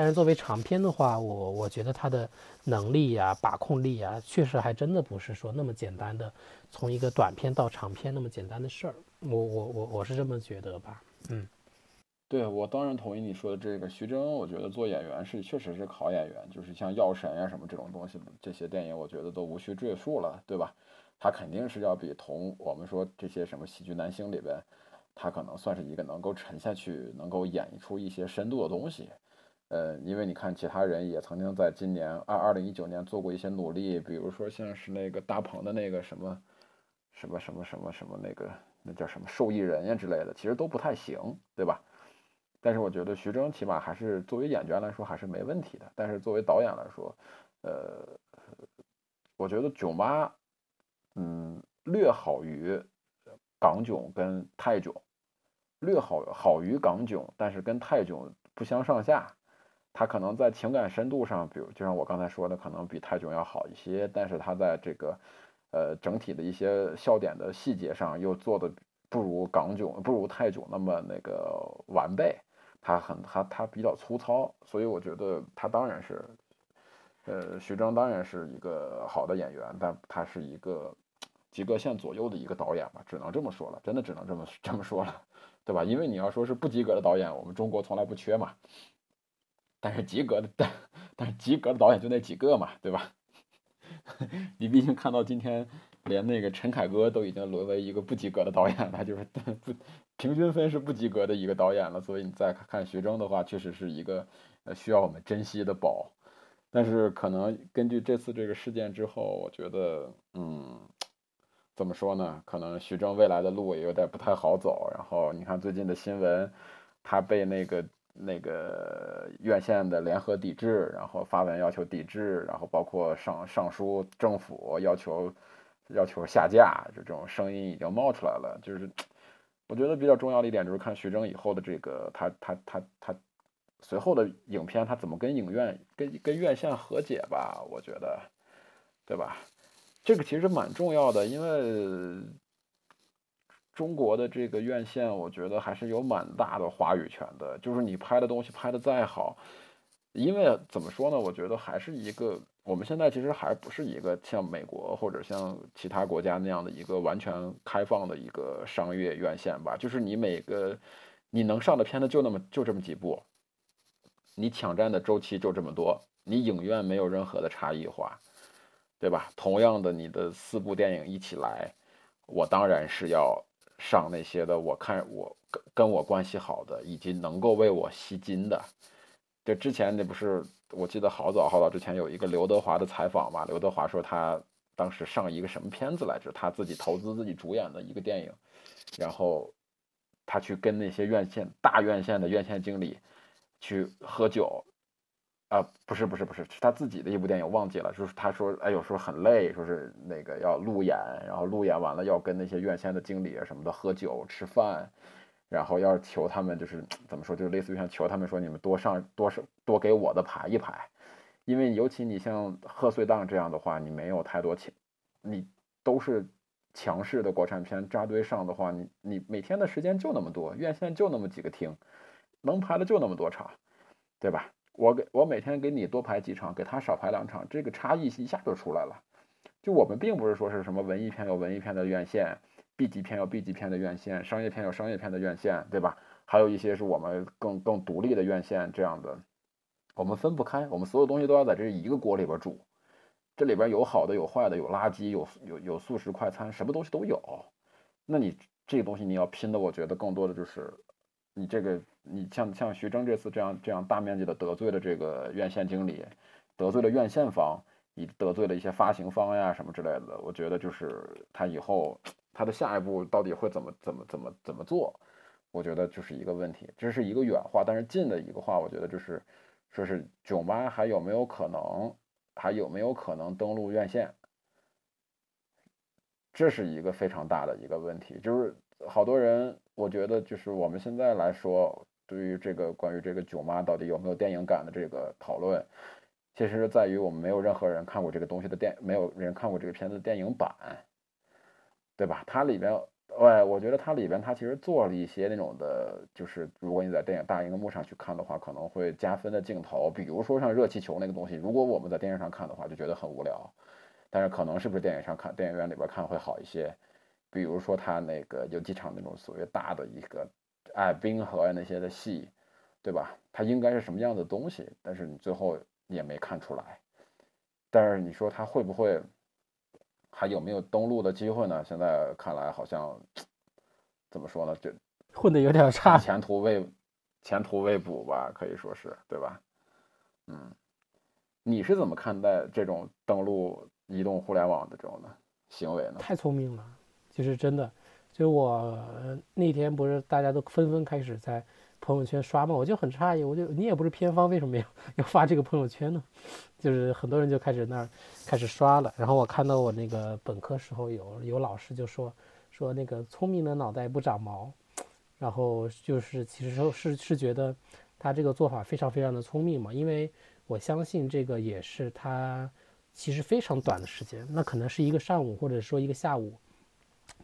但是作为长片的话，我我觉得他的能力呀、把控力啊，确实还真的不是说那么简单的，从一个短片到长片那么简单的事儿。我我我我是这么觉得吧。嗯，对我当然同意你说的这个。徐峥，我觉得做演员是确实是好演员，就是像《药神》呀什么这种东西，这些电影我觉得都无需赘述了，对吧？他肯定是要比同我们说这些什么喜剧男星里边。他可能算是一个能够沉下去、能够演绎出一些深度的东西，呃，因为你看其他人也曾经在今年二二零一九年做过一些努力，比如说像是那个大鹏的那个什么什么什么什么什么那个那叫什么受益人呀之类的，其实都不太行，对吧？但是我觉得徐峥起码还是作为演员来说还是没问题的，但是作为导演来说，呃，我觉得囧妈，嗯，略好于。港囧跟泰囧略好好于港囧，但是跟泰囧不相上下。他可能在情感深度上，比如就像我刚才说的，可能比泰囧要好一些。但是他在这个呃整体的一些笑点的细节上，又做的不如港囧，不如泰囧那么那个完备。他很他他比较粗糙，所以我觉得他当然是，呃，徐峥当然是一个好的演员，但他是一个。及格线左右的一个导演吧，只能这么说了，真的只能这么 这么说了，对吧？因为你要说是不及格的导演，我们中国从来不缺嘛。但是及格的，但但是及格的导演就那几个嘛，对吧？你毕竟看到今天，连那个陈凯歌都已经沦为一个不及格的导演了，就是不平均分是不及格的一个导演了。所以你再看徐峥的话，确实是一个呃需要我们珍惜的宝。但是可能根据这次这个事件之后，我觉得，嗯。怎么说呢？可能徐峥未来的路也有点不太好走。然后你看最近的新闻，他被那个那个院线的联合抵制，然后发文要求抵制，然后包括上上书政府要求要求下架，就这种声音已经冒出来了。就是我觉得比较重要的一点就是看徐峥以后的这个他他他他随后的影片，他怎么跟影院跟跟院线和解吧？我觉得，对吧？这个其实蛮重要的，因为中国的这个院线，我觉得还是有蛮大的话语权的。就是你拍的东西拍的再好，因为怎么说呢？我觉得还是一个。我们现在其实还不是一个像美国或者像其他国家那样的一个完全开放的一个商业院线吧，就是你每个你能上的片子就那么就这么几部，你抢占的周期就这么多，你影院没有任何的差异化，对吧？同样的，你的四部电影一起来，我当然是要上那些的，我看我跟跟我关系好的，以及能够为我吸金的。就之前那不是。我记得好早好早之前有一个刘德华的采访嘛，刘德华说他当时上一个什么片子来着，他自己投资自己主演的一个电影，然后他去跟那些院线大院线的院线经理去喝酒，啊，不是不是不是，是他自己的一部电影忘记了，就是他说哎有时候很累，说是那个要路演，然后路演完了要跟那些院线的经理什么的喝酒吃饭。然后要求他们，就是怎么说，就是类似于像求他们说，你们多上多少多给我的排一排，因为尤其你像贺岁档这样的话，你没有太多钱，你都是强势的国产片扎堆上的话，你你每天的时间就那么多，院线就那么几个厅，能排的就那么多场，对吧？我给我每天给你多排几场，给他少排两场，这个差异一下就出来了。就我们并不是说是什么文艺片有文艺片的院线。B 级片有 B 级片的院线，商业片有商业片的院线，对吧？还有一些是我们更更独立的院线，这样的，我们分不开，我们所有东西都要在这一个锅里边煮，这里边有好的有坏的，有垃圾有有有速食快餐，什么东西都有。那你这个东西你要拼的，我觉得更多的就是你这个你像像徐峥这次这样这样大面积的得罪了这个院线经理，得罪了院线方，以得罪了一些发行方呀什么之类的，我觉得就是他以后。他的下一步到底会怎么怎么怎么怎么做？我觉得就是一个问题，这是一个远话，但是近的一个话，我觉得就是说是囧妈还有没有可能，还有没有可能登陆院线？这是一个非常大的一个问题，就是好多人，我觉得就是我们现在来说，对于这个关于这个囧妈到底有没有电影感的这个讨论，其实在于我们没有任何人看过这个东西的电，没有人看过这个片子的电影版。对吧？它里边，哎，我觉得它里边它其实做了一些那种的，就是如果你在电影大荧幕上去看的话，可能会加分的镜头，比如说像热气球那个东西，如果我们在电视上看的话，就觉得很无聊。但是可能是不是电影上看，电影院里边看会好一些？比如说他那个有几场那种所谓大的一个，哎，冰河呀那些的戏，对吧？它应该是什么样的东西？但是你最后也没看出来。但是你说他会不会？还有没有登陆的机会呢？现在看来好像怎么说呢？就 混的有点差，前途未前途未卜吧，可以说是对吧？嗯，你是怎么看待这种登陆移动互联网的这种呢行为呢？太聪明了，就是真的。就我那天不是大家都纷纷开始在。朋友圈刷嘛，我就很诧异，我就你也不是偏方，为什么要要发这个朋友圈呢？就是很多人就开始那儿开始刷了。然后我看到我那个本科时候有有老师就说说那个聪明的脑袋不长毛，然后就是其实说是是觉得他这个做法非常非常的聪明嘛，因为我相信这个也是他其实非常短的时间，那可能是一个上午或者说一个下午，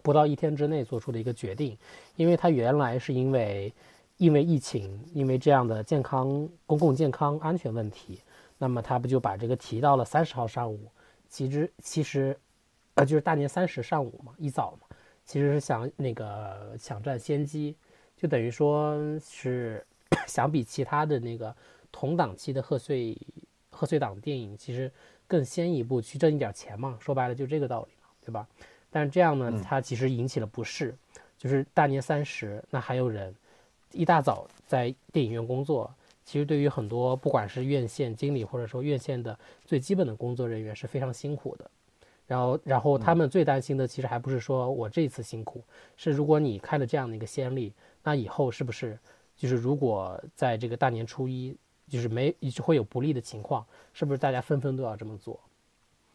不到一天之内做出的一个决定，因为他原来是因为。因为疫情，因为这样的健康、公共健康安全问题，那么他不就把这个提到了三十号上午？其实，其实，呃，就是大年三十上午嘛，一早嘛，其实是想那个抢占先机，就等于说是想比其他的那个同档期的贺岁贺岁档电影，其实更先一步去挣一点钱嘛。说白了就这个道理嘛，对吧？但是这样呢，它其实引起了不适，就是大年三十，那还有人。一大早在电影院工作，其实对于很多不管是院线经理或者说院线的最基本的工作人员是非常辛苦的。然后，然后他们最担心的其实还不是说我这次辛苦，是如果你开了这样的一个先例，那以后是不是就是如果在这个大年初一就是没会有不利的情况，是不是大家纷纷都要这么做？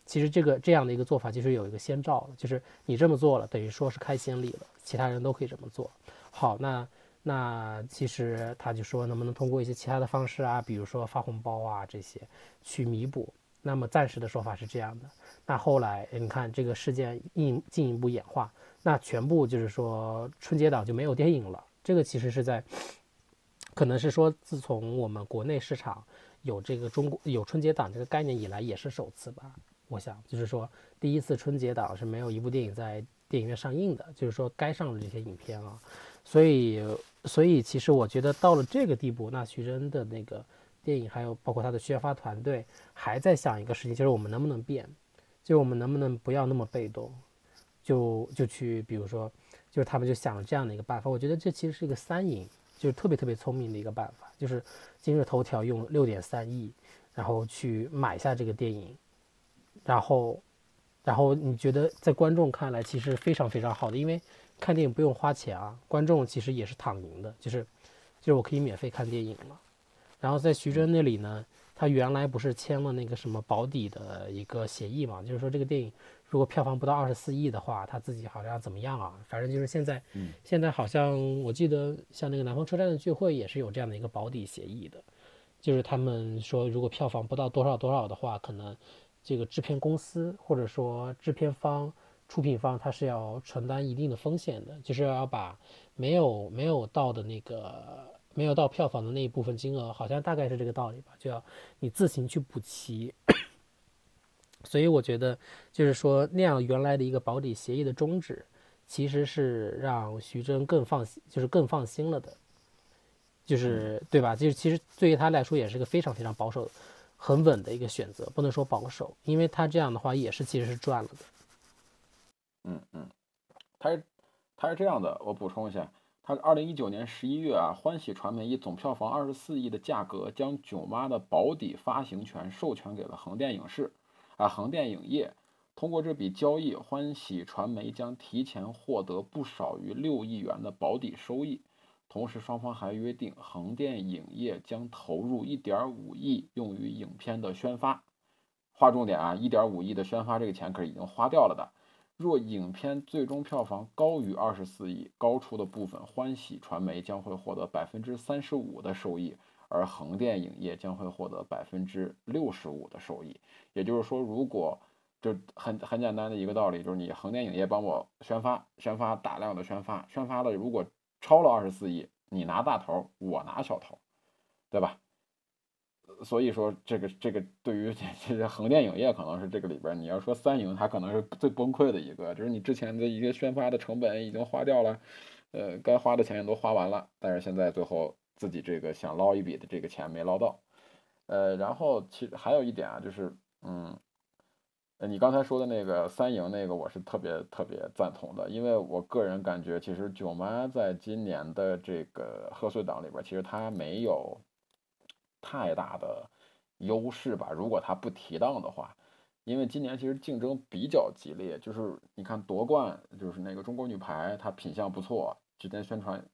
其实这个这样的一个做法其实有一个先兆了，就是你这么做了，等于说是开先例了，其他人都可以这么做。好，那那其实他就说能不能通过一些其他的方式啊，比如说发红包啊这些去弥补。那么暂时的说法是这样的。那后来你看这个事件进进一步演化，那全部就是说春节档就没有电影了。这个其实是在，可能是说自从我们国内市场有这个中国有春节档这个概念以来也是首次吧。我想就是说第一次春节档是没有一部电影在电影院上映的，就是说该上的这些影片啊。所以所以其实我觉得到了这个地步，那徐峥的那个电影还有包括他的宣发团队还在想一个事情，就是我们能不能变。就是我们能不能不要那么被动，就就去，比如说，就是他们就想了这样的一个办法。我觉得这其实是一个三赢，就是特别特别聪明的一个办法。就是今日头条用六点三亿，然后去买下这个电影，然后，然后你觉得在观众看来其实非常非常好的，因为看电影不用花钱啊，观众其实也是躺赢的，就是就是我可以免费看电影了。然后在徐峥那里呢。他原来不是签了那个什么保底的一个协议嘛？就是说这个电影如果票房不到二十四亿的话，他自己好像怎么样啊？反正就是现在，现在好像我记得像那个南方车站的聚会也是有这样的一个保底协议的，就是他们说如果票房不到多少多少的话，可能这个制片公司或者说制片方、出品方他是要承担一定的风险的，就是要把没有没有到的那个。没有到票房的那一部分金额，好像大概是这个道理吧，就要你自行去补齐。所以我觉得，就是说那样原来的一个保底协议的终止，其实是让徐峥更放心，就是更放心了的，就是对吧？就是其实对于他来说也是个非常非常保守的、很稳的一个选择，不能说保守，因为他这样的话也是其实是赚了的。嗯嗯，他是他是这样的，我补充一下。他二零一九年十一月啊，欢喜传媒以总票房二十四亿的价格，将《囧妈》的保底发行权授权给了横店影视，啊，横店影业。通过这笔交易，欢喜传媒将提前获得不少于六亿元的保底收益。同时，双方还约定，横店影业将投入一点五亿用于影片的宣发。划重点啊，一点五亿的宣发这个钱可是已经花掉了的。若影片最终票房高于二十四亿，高出的部分欢喜传媒将会获得百分之三十五的收益，而横店影业将会获得百分之六十五的收益。也就是说，如果就很很简单的一个道理，就是你横店影业帮我宣发，宣发大量的宣发，宣发的如果超了二十四亿，你拿大头，我拿小头，对吧？所以说，这个这个对于这些横店影业可能是这个里边，你要说三赢，它可能是最崩溃的一个，就是你之前的一个宣发的成本已经花掉了，呃，该花的钱也都花完了，但是现在最后自己这个想捞一笔的这个钱没捞到，呃，然后其实还有一点啊，就是，嗯，你刚才说的那个三赢那个，我是特别特别赞同的，因为我个人感觉，其实囧妈在今年的这个贺岁档里边，其实它没有。太大的优势吧，如果她不提档的话，因为今年其实竞争比较激烈，就是你看夺冠就是那个中国女排，她品相不错，之前宣传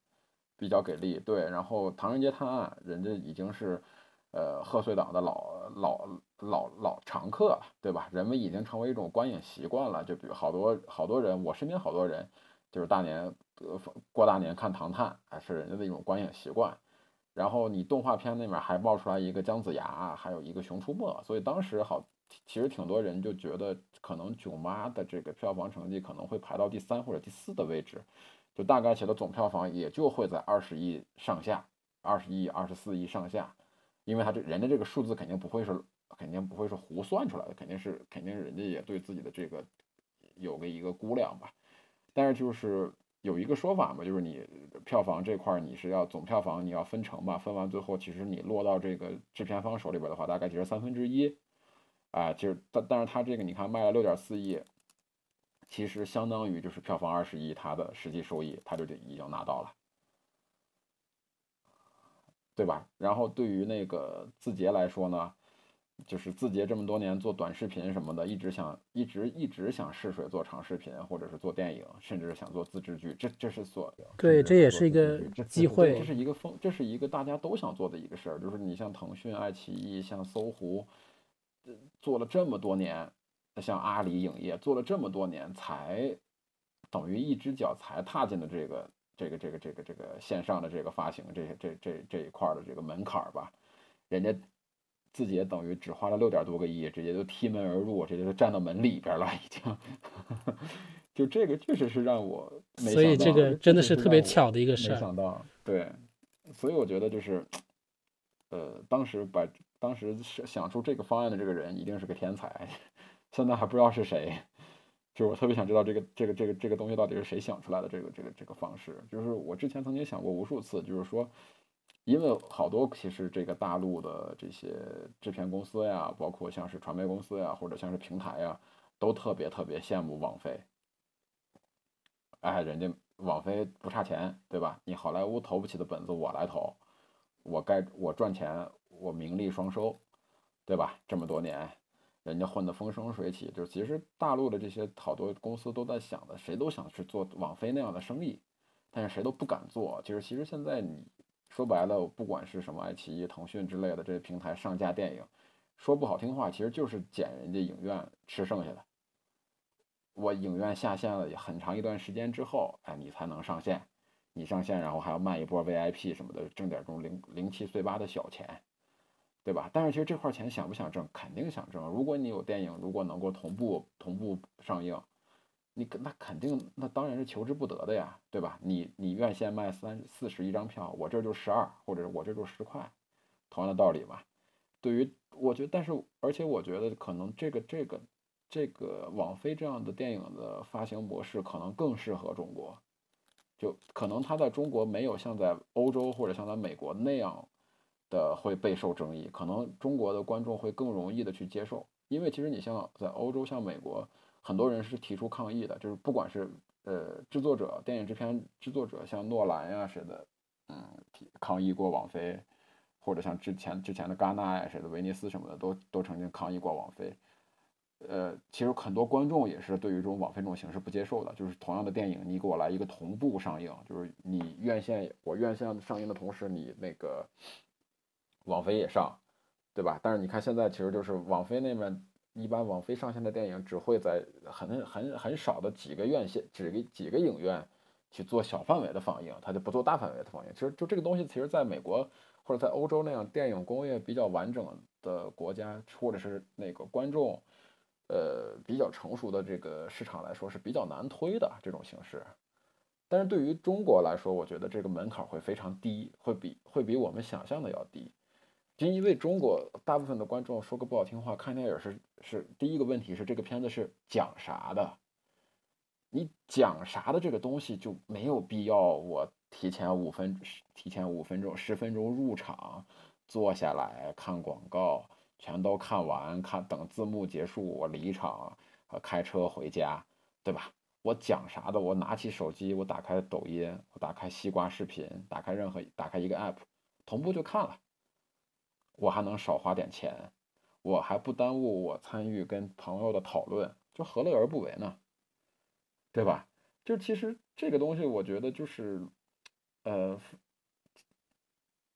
比较给力，对，然后《唐人街探案》人家已经是呃贺岁档的老老老老常客了，对吧？人们已经成为一种观影习惯了，就比如好多好多人，我身边好多人就是大年呃过大年看《唐探》，还是人家的一种观影习惯。然后你动画片那边还冒出来一个姜子牙，还有一个熊出没，所以当时好，其实挺多人就觉得可能囧妈的这个票房成绩可能会排到第三或者第四的位置，就大概写的总票房也就会在二十亿上下，二十亿、二十四亿上下，因为他这人家这个数字肯定不会是，肯定不会是胡算出来的，肯定是肯定人家也对自己的这个有个一个估量吧，但是就是。有一个说法嘛，就是你票房这块你是要总票房你要分成嘛，分完最后其实你落到这个制片方手里边的话，大概就是三分之一，啊，其实但但是他这个你看卖了六点四亿，其实相当于就是票房二十亿，它的实际收益他就已经拿到了，对吧？然后对于那个字节来说呢？就是字节这么多年做短视频什么的，一直想一直一直想试水做长视频，或者是做电影，甚至想做自制剧。这这是所对，这也是一个机会，这是一个风，这是一个大家都想做的一个事儿。就是你像腾讯、爱奇艺、像搜狐，做了这么多年，像阿里影业做了这么多年，才等于一只脚才踏进了这个这个这个这个这个线上的这个发行这这这这一块的这个门槛吧，人家自己也等于只花了六点多个亿，直接就踢门而入，直接就站到门里边了，已经。就这个确实是让我，所以这个真的是特别巧的一个事儿。没想到，对，所以我觉得就是，呃，当时把当时想出这个方案的这个人一定是个天才，现在还不知道是谁。就是我特别想知道这个这个这个这个东西到底是谁想出来的这个这个这个方式。就是我之前曾经想过无数次，就是说，因为好多其实这个大陆的这些制片公司呀，包括像是传媒公司呀，或者像是平台呀，都特别特别羡慕网飞。哎，人家网飞不差钱，对吧？你好莱坞投不起的本子我来投，我该我赚钱，我名利双收，对吧？这么多年，人家混得风生水起，就是其实大陆的这些好多公司都在想的，谁都想去做网飞那样的生意，但是谁都不敢做。就是其实现在你说白了，不管是什么爱奇艺、腾讯之类的这些平台上架电影，说不好听话，其实就是捡人家影院吃剩下的。我影院下线了很长一段时间之后，哎，你才能上线。你上线，然后还要卖一波 VIP 什么的，挣点这种零零七碎八的小钱，对吧？但是其实这块钱想不想挣，肯定想挣。如果你有电影，如果能够同步同步上映，你那肯定那当然是求之不得的呀，对吧？你你院线卖三四十一张票，我这就十二，或者我这就十块，同样的道理嘛。对于我觉得，但是而且我觉得可能这个这个。这个网飞这样的电影的发行模式可能更适合中国，就可能它在中国没有像在欧洲或者像在美国那样的会备受争议，可能中国的观众会更容易的去接受，因为其实你像在欧洲像美国，很多人是提出抗议的，就是不管是呃制作者、电影制片制作者，像诺兰呀谁的，嗯，抗议过网飞，或者像之前之前的戛纳呀谁的、威尼斯什么的，都都曾经抗议过网飞。呃，其实很多观众也是对于这种网飞这种形式不接受的，就是同样的电影，你给我来一个同步上映，就是你院线我院线上映的同时，你那个网飞也上，对吧？但是你看现在，其实就是网飞那边一般网飞上线的电影只会在很很很少的几个院线、几个几个影院去做小范围的放映，它就不做大范围的放映。其实就这个东西，其实在美国或者在欧洲那样电影工业比较完整的国家，或者是那个观众。呃，比较成熟的这个市场来说是比较难推的这种形式，但是对于中国来说，我觉得这个门槛会非常低，会比会比我们想象的要低。就因为中国大部分的观众说个不好听话，看电影是是第一个问题是这个片子是讲啥的，你讲啥的这个东西就没有必要我提前五分提前五分钟十分钟入场坐下来看广告。全都看完，看等字幕结束，我离场，呃，开车回家，对吧？我讲啥的？我拿起手机，我打开抖音，我打开西瓜视频，打开任何打开一个 app，同步就看了。我还能少花点钱，我还不耽误我参与跟朋友的讨论，就何乐而不为呢？对吧？就其实这个东西，我觉得就是，呃。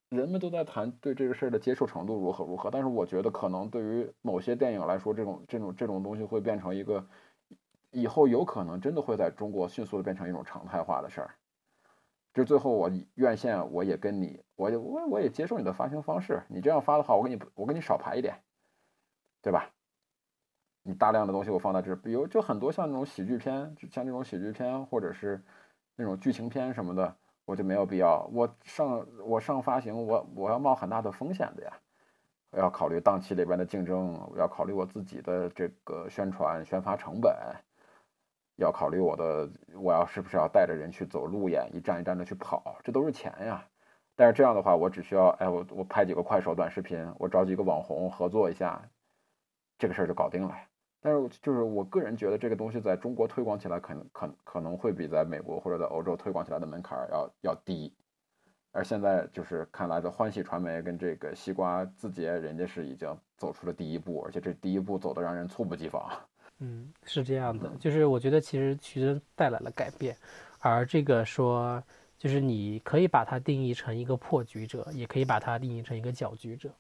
人们都在谈对这个事儿的接受程度如何如何，但是我觉得可能对于某些电影来说，这种这种这种东西会变成一个以后有可能真的会在中国迅速的变成一种常态化的事儿。就最后我院线我也跟你，我也我我也接受你的发行方式，你这样发的话，我给你我给你少排一点，对吧？你大量的东西我放在这，比如就很多像那种喜剧片，像这种喜剧片或者是那种剧情片什么的。我就没有必要，我上我上发行，我我要冒很大的风险的呀，我要考虑档期里边的竞争，我要考虑我自己的这个宣传宣发成本，要考虑我的我要是不是要带着人去走路演，一站一站的去跑，这都是钱呀。但是这样的话，我只需要哎，我我拍几个快手短视频，我找几个网红合作一下，这个事儿就搞定了。但是就是我个人觉得这个东西在中国推广起来，可能可可能会比在美国或者在欧洲推广起来的门槛要要低，而现在就是看来的欢喜传媒跟这个西瓜字节，人家是已经走出了第一步，而且这第一步走的让人猝不及防。嗯，是这样的，就是我觉得其实徐峥带来了改变，而这个说就是你可以把它定义成一个破局者，也可以把它定义成一个搅局者。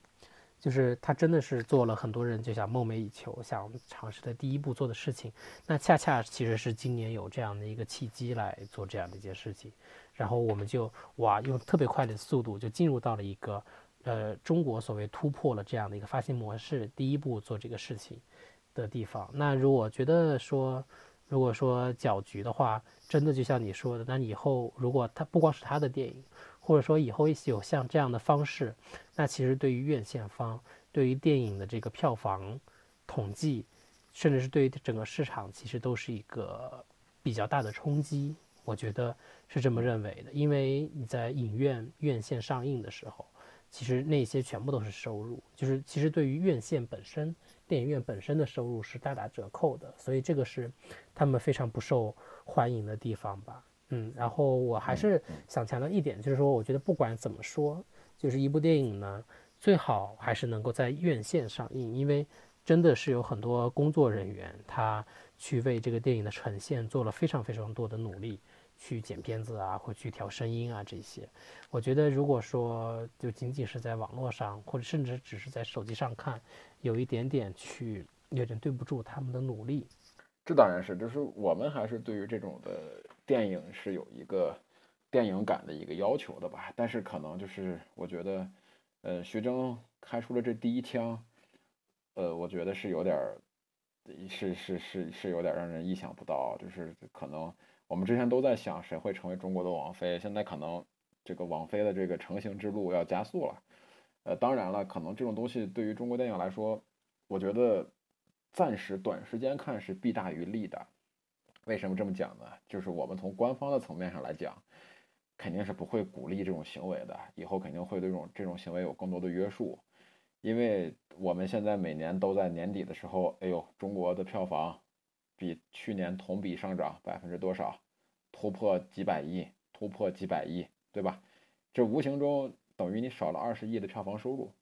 就是他真的是做了很多人就想梦寐以求、想尝试的第一步做的事情。那恰恰其实是今年有这样的一个契机来做这样的一件事情，然后我们就哇，用特别快的速度就进入到了一个呃中国所谓突破了这样的一个发行模式，第一步做这个事情的地方。那如果觉得说，如果说搅局的话，真的就像你说的，那以后如果他不光是他的电影。或者说以后有像这样的方式，那其实对于院线方，对于电影的这个票房统计，甚至是对于整个市场，其实都是一个比较大的冲击。我觉得是这么认为的，因为你在影院院线上映的时候，其实那些全部都是收入，就是其实对于院线本身，电影院本身的收入是大打折扣的，所以这个是他们非常不受欢迎的地方吧。嗯，然后我还是想强调一点，就是说，我觉得不管怎么说，就是一部电影呢，最好还是能够在院线上映，因为真的是有很多工作人员，他去为这个电影的呈现做了非常非常多的努力，去剪片子啊，或去调声音啊这些。我觉得如果说就仅仅是在网络上，或者甚至只是在手机上看，有一点点去有点对不住他们的努力。这当然是，就是我们还是对于这种的。电影是有一个电影感的一个要求的吧，但是可能就是我觉得，呃，徐峥开出了这第一枪，呃，我觉得是有点，是是是是有点让人意想不到，就是可能我们之前都在想谁会成为中国的王菲，现在可能这个王菲的这个成型之路要加速了，呃，当然了，可能这种东西对于中国电影来说，我觉得暂时短时间看是弊大于利的。为什么这么讲呢？就是我们从官方的层面上来讲，肯定是不会鼓励这种行为的。以后肯定会对这种这种行为有更多的约束，因为我们现在每年都在年底的时候，哎呦，中国的票房比去年同比上涨百分之多少，突破几百亿，突破几百亿，对吧？这无形中等于你少了二十亿的票房收入。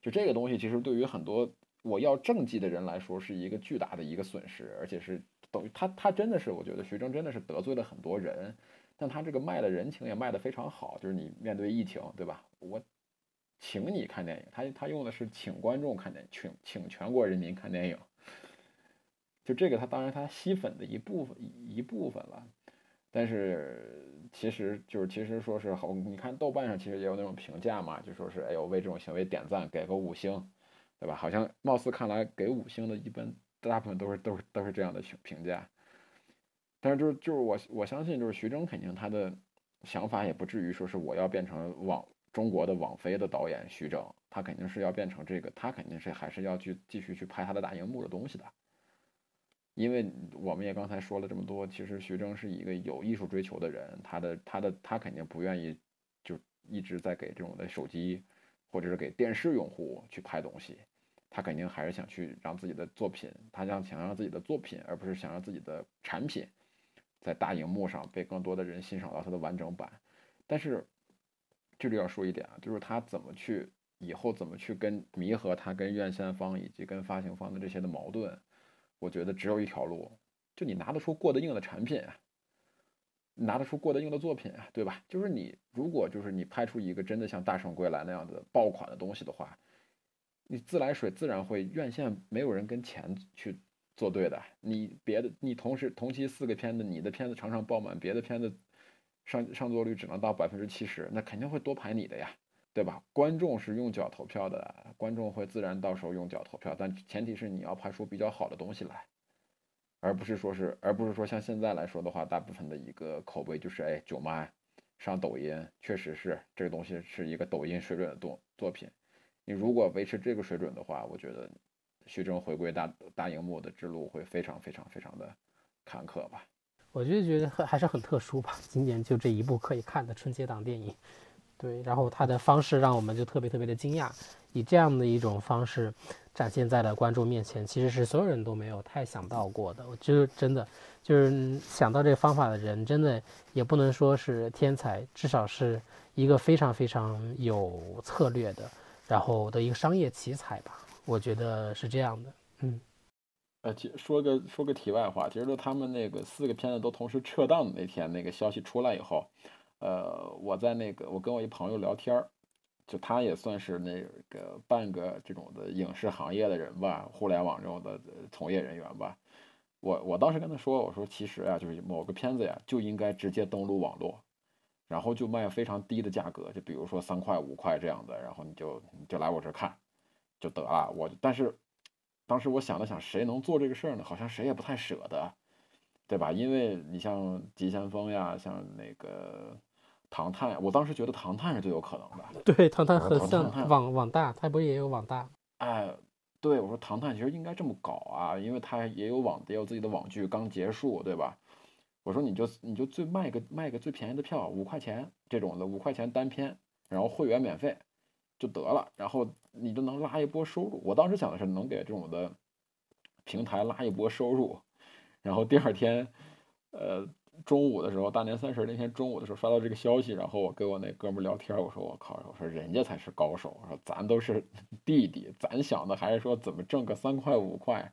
就这个东西，其实对于很多我要政绩的人来说，是一个巨大的一个损失，而且是。等于他，他真的是，我觉得徐峥真的是得罪了很多人，但他这个卖的人情也卖得非常好。就是你面对疫情，对吧？我请你看电影，他他用的是请观众看电影，请请全国人民看电影。就这个，他当然他吸粉的一部分一部分了，但是其实就是其实说是好，你看豆瓣上其实也有那种评价嘛，就说是哎呦为这种行为点赞，给个五星，对吧？好像貌似看来给五星的一般。大部分都是都是都是这样的评评价，但是就是就是我我相信就是徐峥肯定他的想法也不至于说是我要变成网中国的网飞的导演徐峥，他肯定是要变成这个，他肯定是还是要去继续去拍他的大荧幕的东西的，因为我们也刚才说了这么多，其实徐峥是一个有艺术追求的人，他的他的他肯定不愿意就一直在给这种的手机或者是给电视用户去拍东西。他肯定还是想去让自己的作品，他想想让自己的作品，而不是想让自己的产品，在大荧幕上被更多的人欣赏到它的完整版。但是这里要说一点啊，就是他怎么去以后怎么去跟弥合他跟院线方以及跟发行方的这些的矛盾，我觉得只有一条路，就你拿得出过得硬的产品啊，拿得出过得硬的作品啊，对吧？就是你如果就是你拍出一个真的像《大圣归来》那样的爆款的东西的话。你自来水自然会院线没有人跟钱去作对的。你别的你同时同期四个片子，你的片子常常爆满，别的片子上上座率只能到百分之七十，那肯定会多排你的呀，对吧？观众是用脚投票的，观众会自然到时候用脚投票，但前提是你要拍出比较好的东西来，而不是说是而不是说像现在来说的话，大部分的一个口碑就是哎九妈上抖音，确实是这个东西是一个抖音水准的作作品。你如果维持这个水准的话，我觉得徐峥回归大大荧幕的之路会非常非常非常的坎坷吧。我就觉得还是很特殊吧，今年就这一部可以看的春节档电影。对，然后他的方式让我们就特别特别的惊讶，以这样的一种方式展现在了观众面前，其实是所有人都没有太想到过的。我觉得真的就是想到这个方法的人，真的也不能说是天才，至少是一个非常非常有策略的。然后的一个商业奇才吧，我觉得是这样的。嗯，呃，说个说个题外话，其实他们那个四个片子都同时撤档的那天，那个消息出来以后，呃，我在那个我跟我一朋友聊天儿，就他也算是那个半个这种的影视行业的人吧，互联网这种的从业人员吧。我我当时跟他说，我说其实啊，就是某个片子呀，就应该直接登录网络，然后就卖非常低的价格，就比如说三块五块这样的，然后你就你就来我这看就得了。我但是当时我想了想，谁能做这个事儿呢？好像谁也不太舍得，对吧？因为你像急先锋呀，像那个唐探，我当时觉得唐探是最有可能的。对，唐探很像网网大，它不是也有网大？哎。对，我说唐探其实应该这么搞啊，因为它也有网，也有自己的网剧刚结束，对吧？我说你就你就最卖个卖个最便宜的票，五块钱这种的，五块钱单片，然后会员免费就得了，然后你就能拉一波收入。我当时想的是能给这种的平台拉一波收入，然后第二天，呃。中午的时候，大年三十那天中午的时候刷到这个消息，然后我跟我那哥们聊天，我说我靠，我说人家才是高手，我说咱都是 弟弟，咱想的还是说怎么挣个三块五块，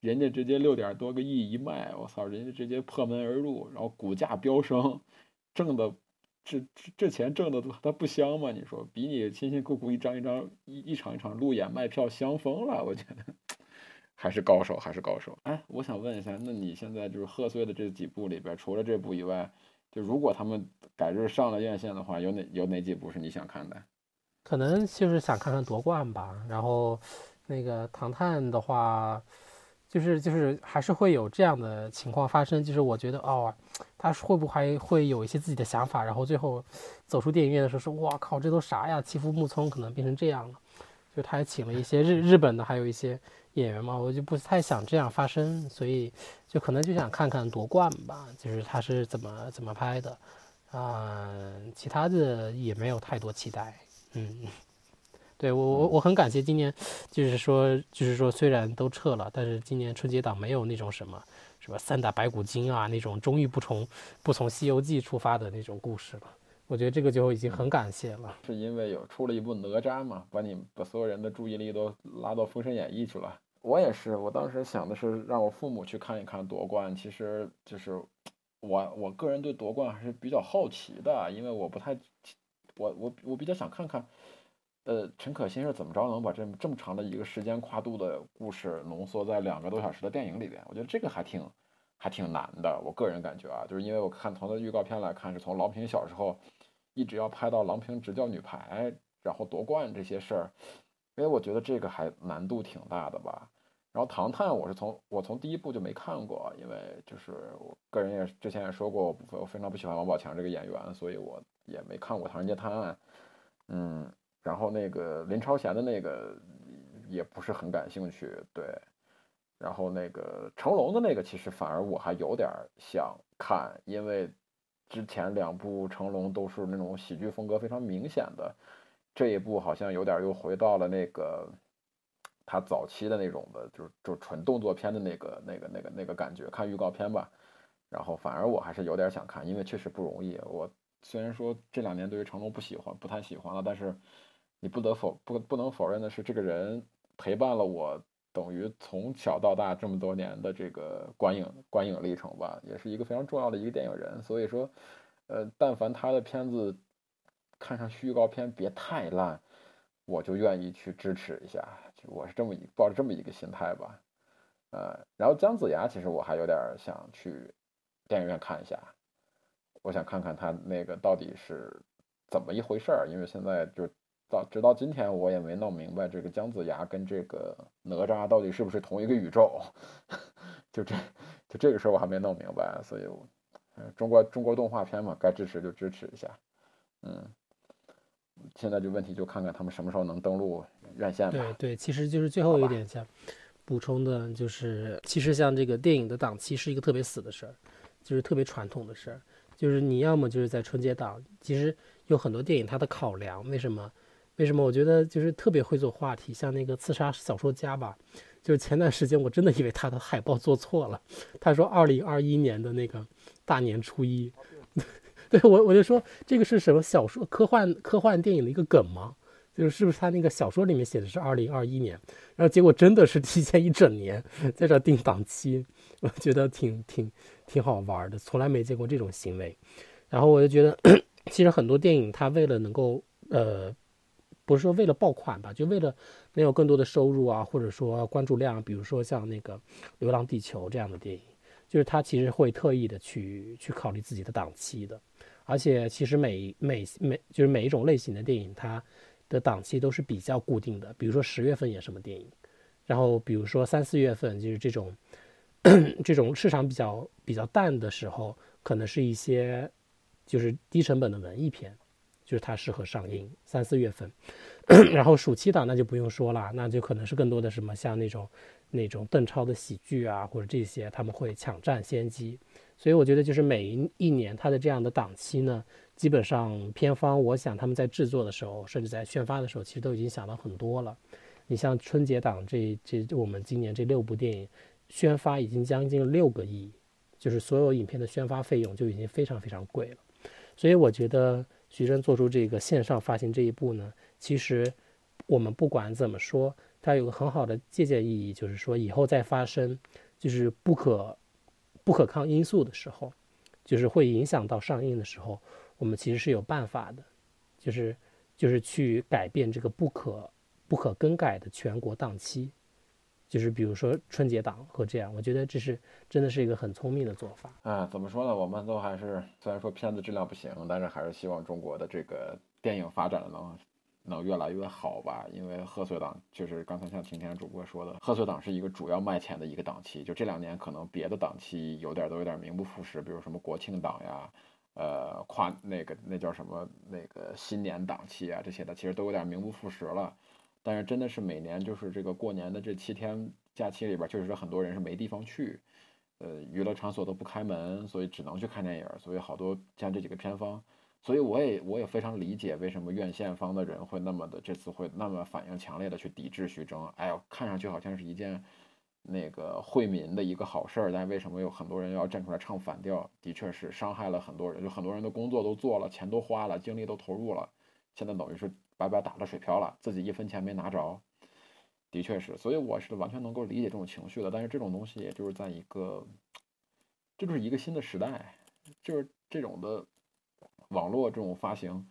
人家直接六点多个亿一卖，我操，人家直接破门而入，然后股价飙升，挣的这这这钱挣的他不香吗？你说比你辛辛苦苦一张一张一一场一场路演卖票香疯了，我觉得。还是高手，还是高手。哎，我想问一下，那你现在就是贺岁的这几部里边，除了这部以外，就如果他们改日上了院线的话，有哪有哪几部是你想看的？可能就是想看看夺冠吧。然后，那个唐探的话，就是就是还是会有这样的情况发生。就是我觉得哦，他会不会还会有一些自己的想法，然后最后走出电影院的时候说：“哇靠，这都啥呀？”欺负木村可能变成这样了。就他还请了一些日日本的，还有一些。演员嘛，我就不太想这样发生，所以就可能就想看看夺冠吧，就是他是怎么怎么拍的，啊，其他的也没有太多期待，嗯，对我我我很感谢今年，就是说就是说虽然都撤了，但是今年春节档没有那种什么什么三打白骨精啊那种终于不从不从西游记出发的那种故事了，我觉得这个就已经很感谢了。是因为有出了一部哪吒嘛，把你把所有人的注意力都拉到封神演义去了。我也是，我当时想的是让我父母去看一看夺冠，其实就是我我个人对夺冠还是比较好奇的，因为我不太，我我我比较想看看，呃，陈可辛是怎么着能把这么这么长的一个时间跨度的故事浓缩在两个多小时的电影里边，我觉得这个还挺还挺难的，我个人感觉啊，就是因为我看从的预告片来看，是从郎平小时候一直要拍到郎平执教女排，然后夺冠这些事儿。因为我觉得这个还难度挺大的吧，然后《唐探》我是从我从第一部就没看过，因为就是我个人也之前也说过，我我非常不喜欢王宝强这个演员，所以我也没看过《唐人街探案》。嗯，然后那个林超贤的那个也不是很感兴趣，对。然后那个成龙的那个其实反而我还有点想看，因为之前两部成龙都是那种喜剧风格非常明显的。这一部好像有点又回到了那个他早期的那种的，就是就纯动作片的那个那个那个那个感觉。看预告片吧，然后反而我还是有点想看，因为确实不容易。我虽然说这两年对于成龙不喜欢，不太喜欢了，但是你不得否不不能否认的是，这个人陪伴了我，等于从小到大这么多年的这个观影观影历程吧，也是一个非常重要的一个电影人。所以说，呃，但凡他的片子。看上去预告片别太烂，我就愿意去支持一下。我是这么抱着这么一个心态吧。呃，然后姜子牙其实我还有点想去电影院看一下，我想看看他那个到底是怎么一回事儿。因为现在就到直到今天我也没弄明白这个姜子牙跟这个哪吒到底是不是同一个宇宙。就这就这个事儿我还没弄明白，所以我中国中国动画片嘛，该支持就支持一下。嗯。现在这问题就看看他们什么时候能登陆院线吧。对对，其实就是最后一点想补充的，就是其实像这个电影的档期是一个特别死的事儿，就是特别传统的事儿，就是你要么就是在春节档，其实有很多电影它的考量，为什么？为什么？我觉得就是特别会做话题，像那个刺杀小说家吧，就是前段时间我真的以为他的海报做错了，他说二零二一年的那个大年初一。对我我就说这个是什么小说科幻科幻电影的一个梗吗？就是是不是他那个小说里面写的是二零二一年，然后结果真的是提前一整年 在这定档期，我觉得挺挺挺好玩的，从来没见过这种行为。然后我就觉得，其实很多电影它为了能够呃不是说为了爆款吧，就为了能有更多的收入啊，或者说关注量，比如说像那个《流浪地球》这样的电影，就是他其实会特意的去去考虑自己的档期的，而且其实每每每就是每一种类型的电影，它的档期都是比较固定的，比如说十月份演什么电影，然后比如说三四月份就是这种 这种市场比较比较淡的时候，可能是一些就是低成本的文艺片。就是它适合上映三四月份，然后暑期档那就不用说了，那就可能是更多的什么像那种那种邓超的喜剧啊，或者这些他们会抢占先机。所以我觉得就是每一年它的这样的档期呢，基本上片方我想他们在制作的时候，甚至在宣发的时候，其实都已经想到很多了。你像春节档这这我们今年这六部电影宣发已经将近六个亿，就是所有影片的宣发费用就已经非常非常贵了。所以我觉得。徐峥做出这个线上发行这一步呢，其实我们不管怎么说，它有个很好的借鉴意义，就是说以后再发生就是不可不可抗因素的时候，就是会影响到上映的时候，我们其实是有办法的，就是就是去改变这个不可不可更改的全国档期。就是比如说春节档和这样，我觉得这是真的是一个很聪明的做法。啊，怎么说呢？我们都还是虽然说片子质量不行，但是还是希望中国的这个电影发展的能能越来越好吧。因为贺岁档就是刚才像晴天主播说的，贺岁档是一个主要卖钱的一个档期。就这两年可能别的档期有点都有点名不副实，比如什么国庆档呀，呃，跨那个那叫什么那个新年档期啊这些的，其实都有点名不副实了。但是真的是每年就是这个过年的这七天假期里边，确实很多人是没地方去，呃，娱乐场所都不开门，所以只能去看电影。所以好多像这几个片方，所以我也我也非常理解为什么院线方的人会那么的这次会那么反应强烈的去抵制徐峥。哎呦，看上去好像是一件那个惠民的一个好事儿，但为什么有很多人要站出来唱反调？的确是伤害了很多人，就很多人的工作都做了，钱都花了，精力都投入了，现在等于是。白白打了水漂了，自己一分钱没拿着，的确是，所以我是完全能够理解这种情绪的。但是这种东西，也就是在一个，这就是一个新的时代，就是这种的网络这种发行，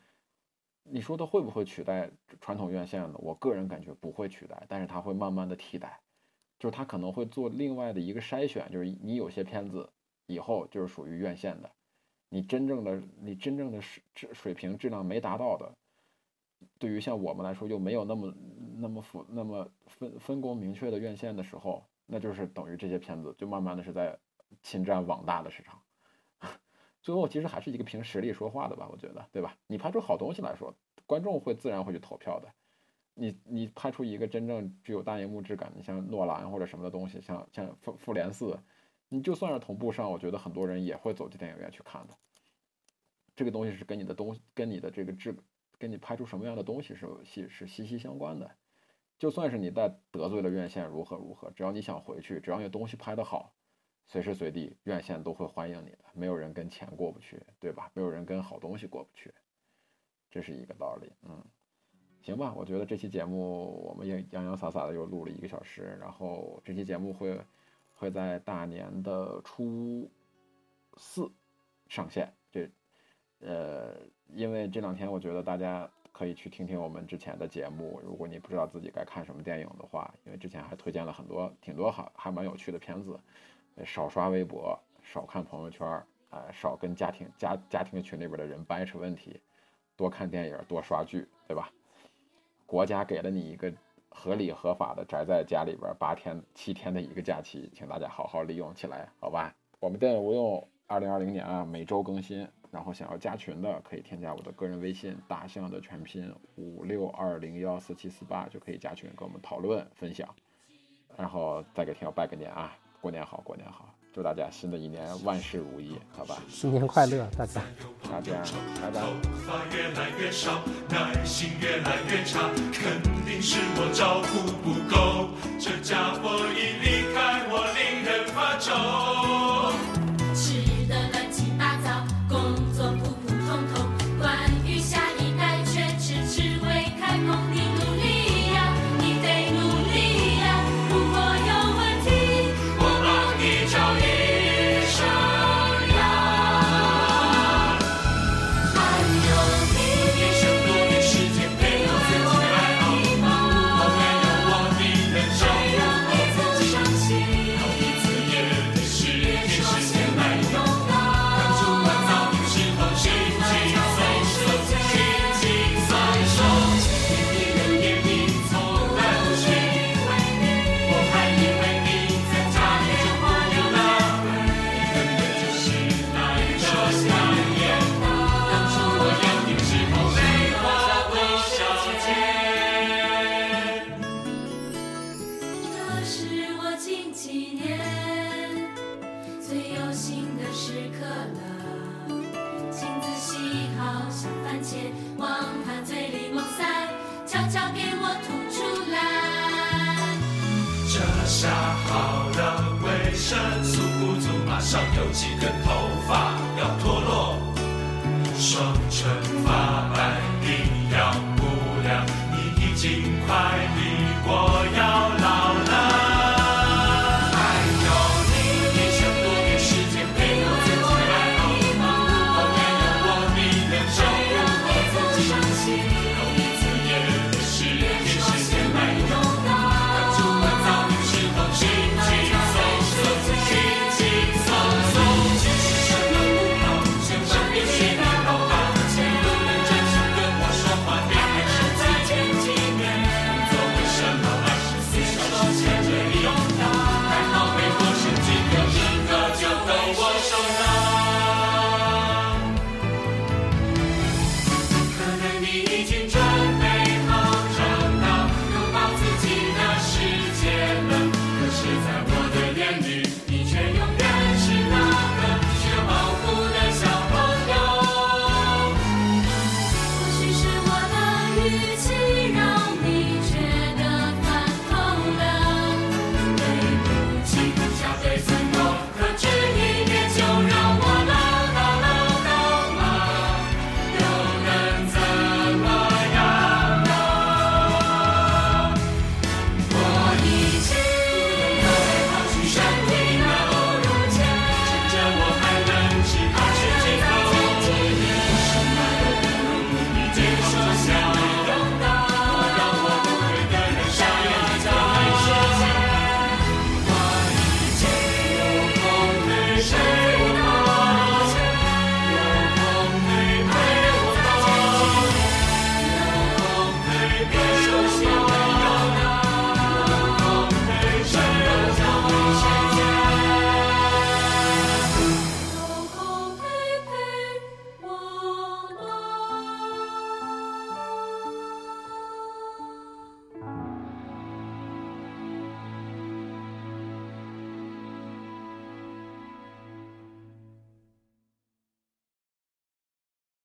你说它会不会取代传统院线呢？我个人感觉不会取代，但是它会慢慢的替代，就是它可能会做另外的一个筛选，就是你有些片子以后就是属于院线的，你真正的你真正的水水平质量没达到的。对于像我们来说，又没有那么那么复那么分分工明确的院线的时候，那就是等于这些片子就慢慢的是在侵占网大的市场。最后其实还是一个凭实力说话的吧，我觉得，对吧？你拍出好东西来说，观众会自然会去投票的。你你拍出一个真正具有大荧幕质感的，像诺兰或者什么的东西，像像复复联四，你就算是同步上，我觉得很多人也会走进电影院去看的。这个东西是跟你的东跟你的这个质。跟你拍出什么样的东西是息是息息相关的，就算是你在得罪了院线如何如何，只要你想回去，只要你东西拍得好，随时随地院线都会欢迎你的，没有人跟钱过不去，对吧？没有人跟好东西过不去，这是一个道理。嗯，行吧，我觉得这期节目我们也洋洋洒洒的又录了一个小时，然后这期节目会会在大年的初四上线，这呃。因为这两天，我觉得大家可以去听听我们之前的节目。如果你不知道自己该看什么电影的话，因为之前还推荐了很多挺多好还蛮有趣的片子。少刷微博，少看朋友圈，呃，少跟家庭家家庭群里边的人掰扯问题，多看电影，多刷剧，对吧？国家给了你一个合理合法的宅在家里边八天七天的一个假期，请大家好好利用起来，好吧？我们电影无用二零二零年啊，每周更新。然后想要加群的，可以添加我的个人微信，大象的全拼五六二零幺四七四八，就可以加群跟我们讨论分享。然后再给听友拜个年啊，过年好过年好祝大家新的一年万事如意好。吧？新年快乐大家。大家拜拜。头发越来越少耐心越来越差肯定是我照顾不够。这家伙一离开我令人发愁。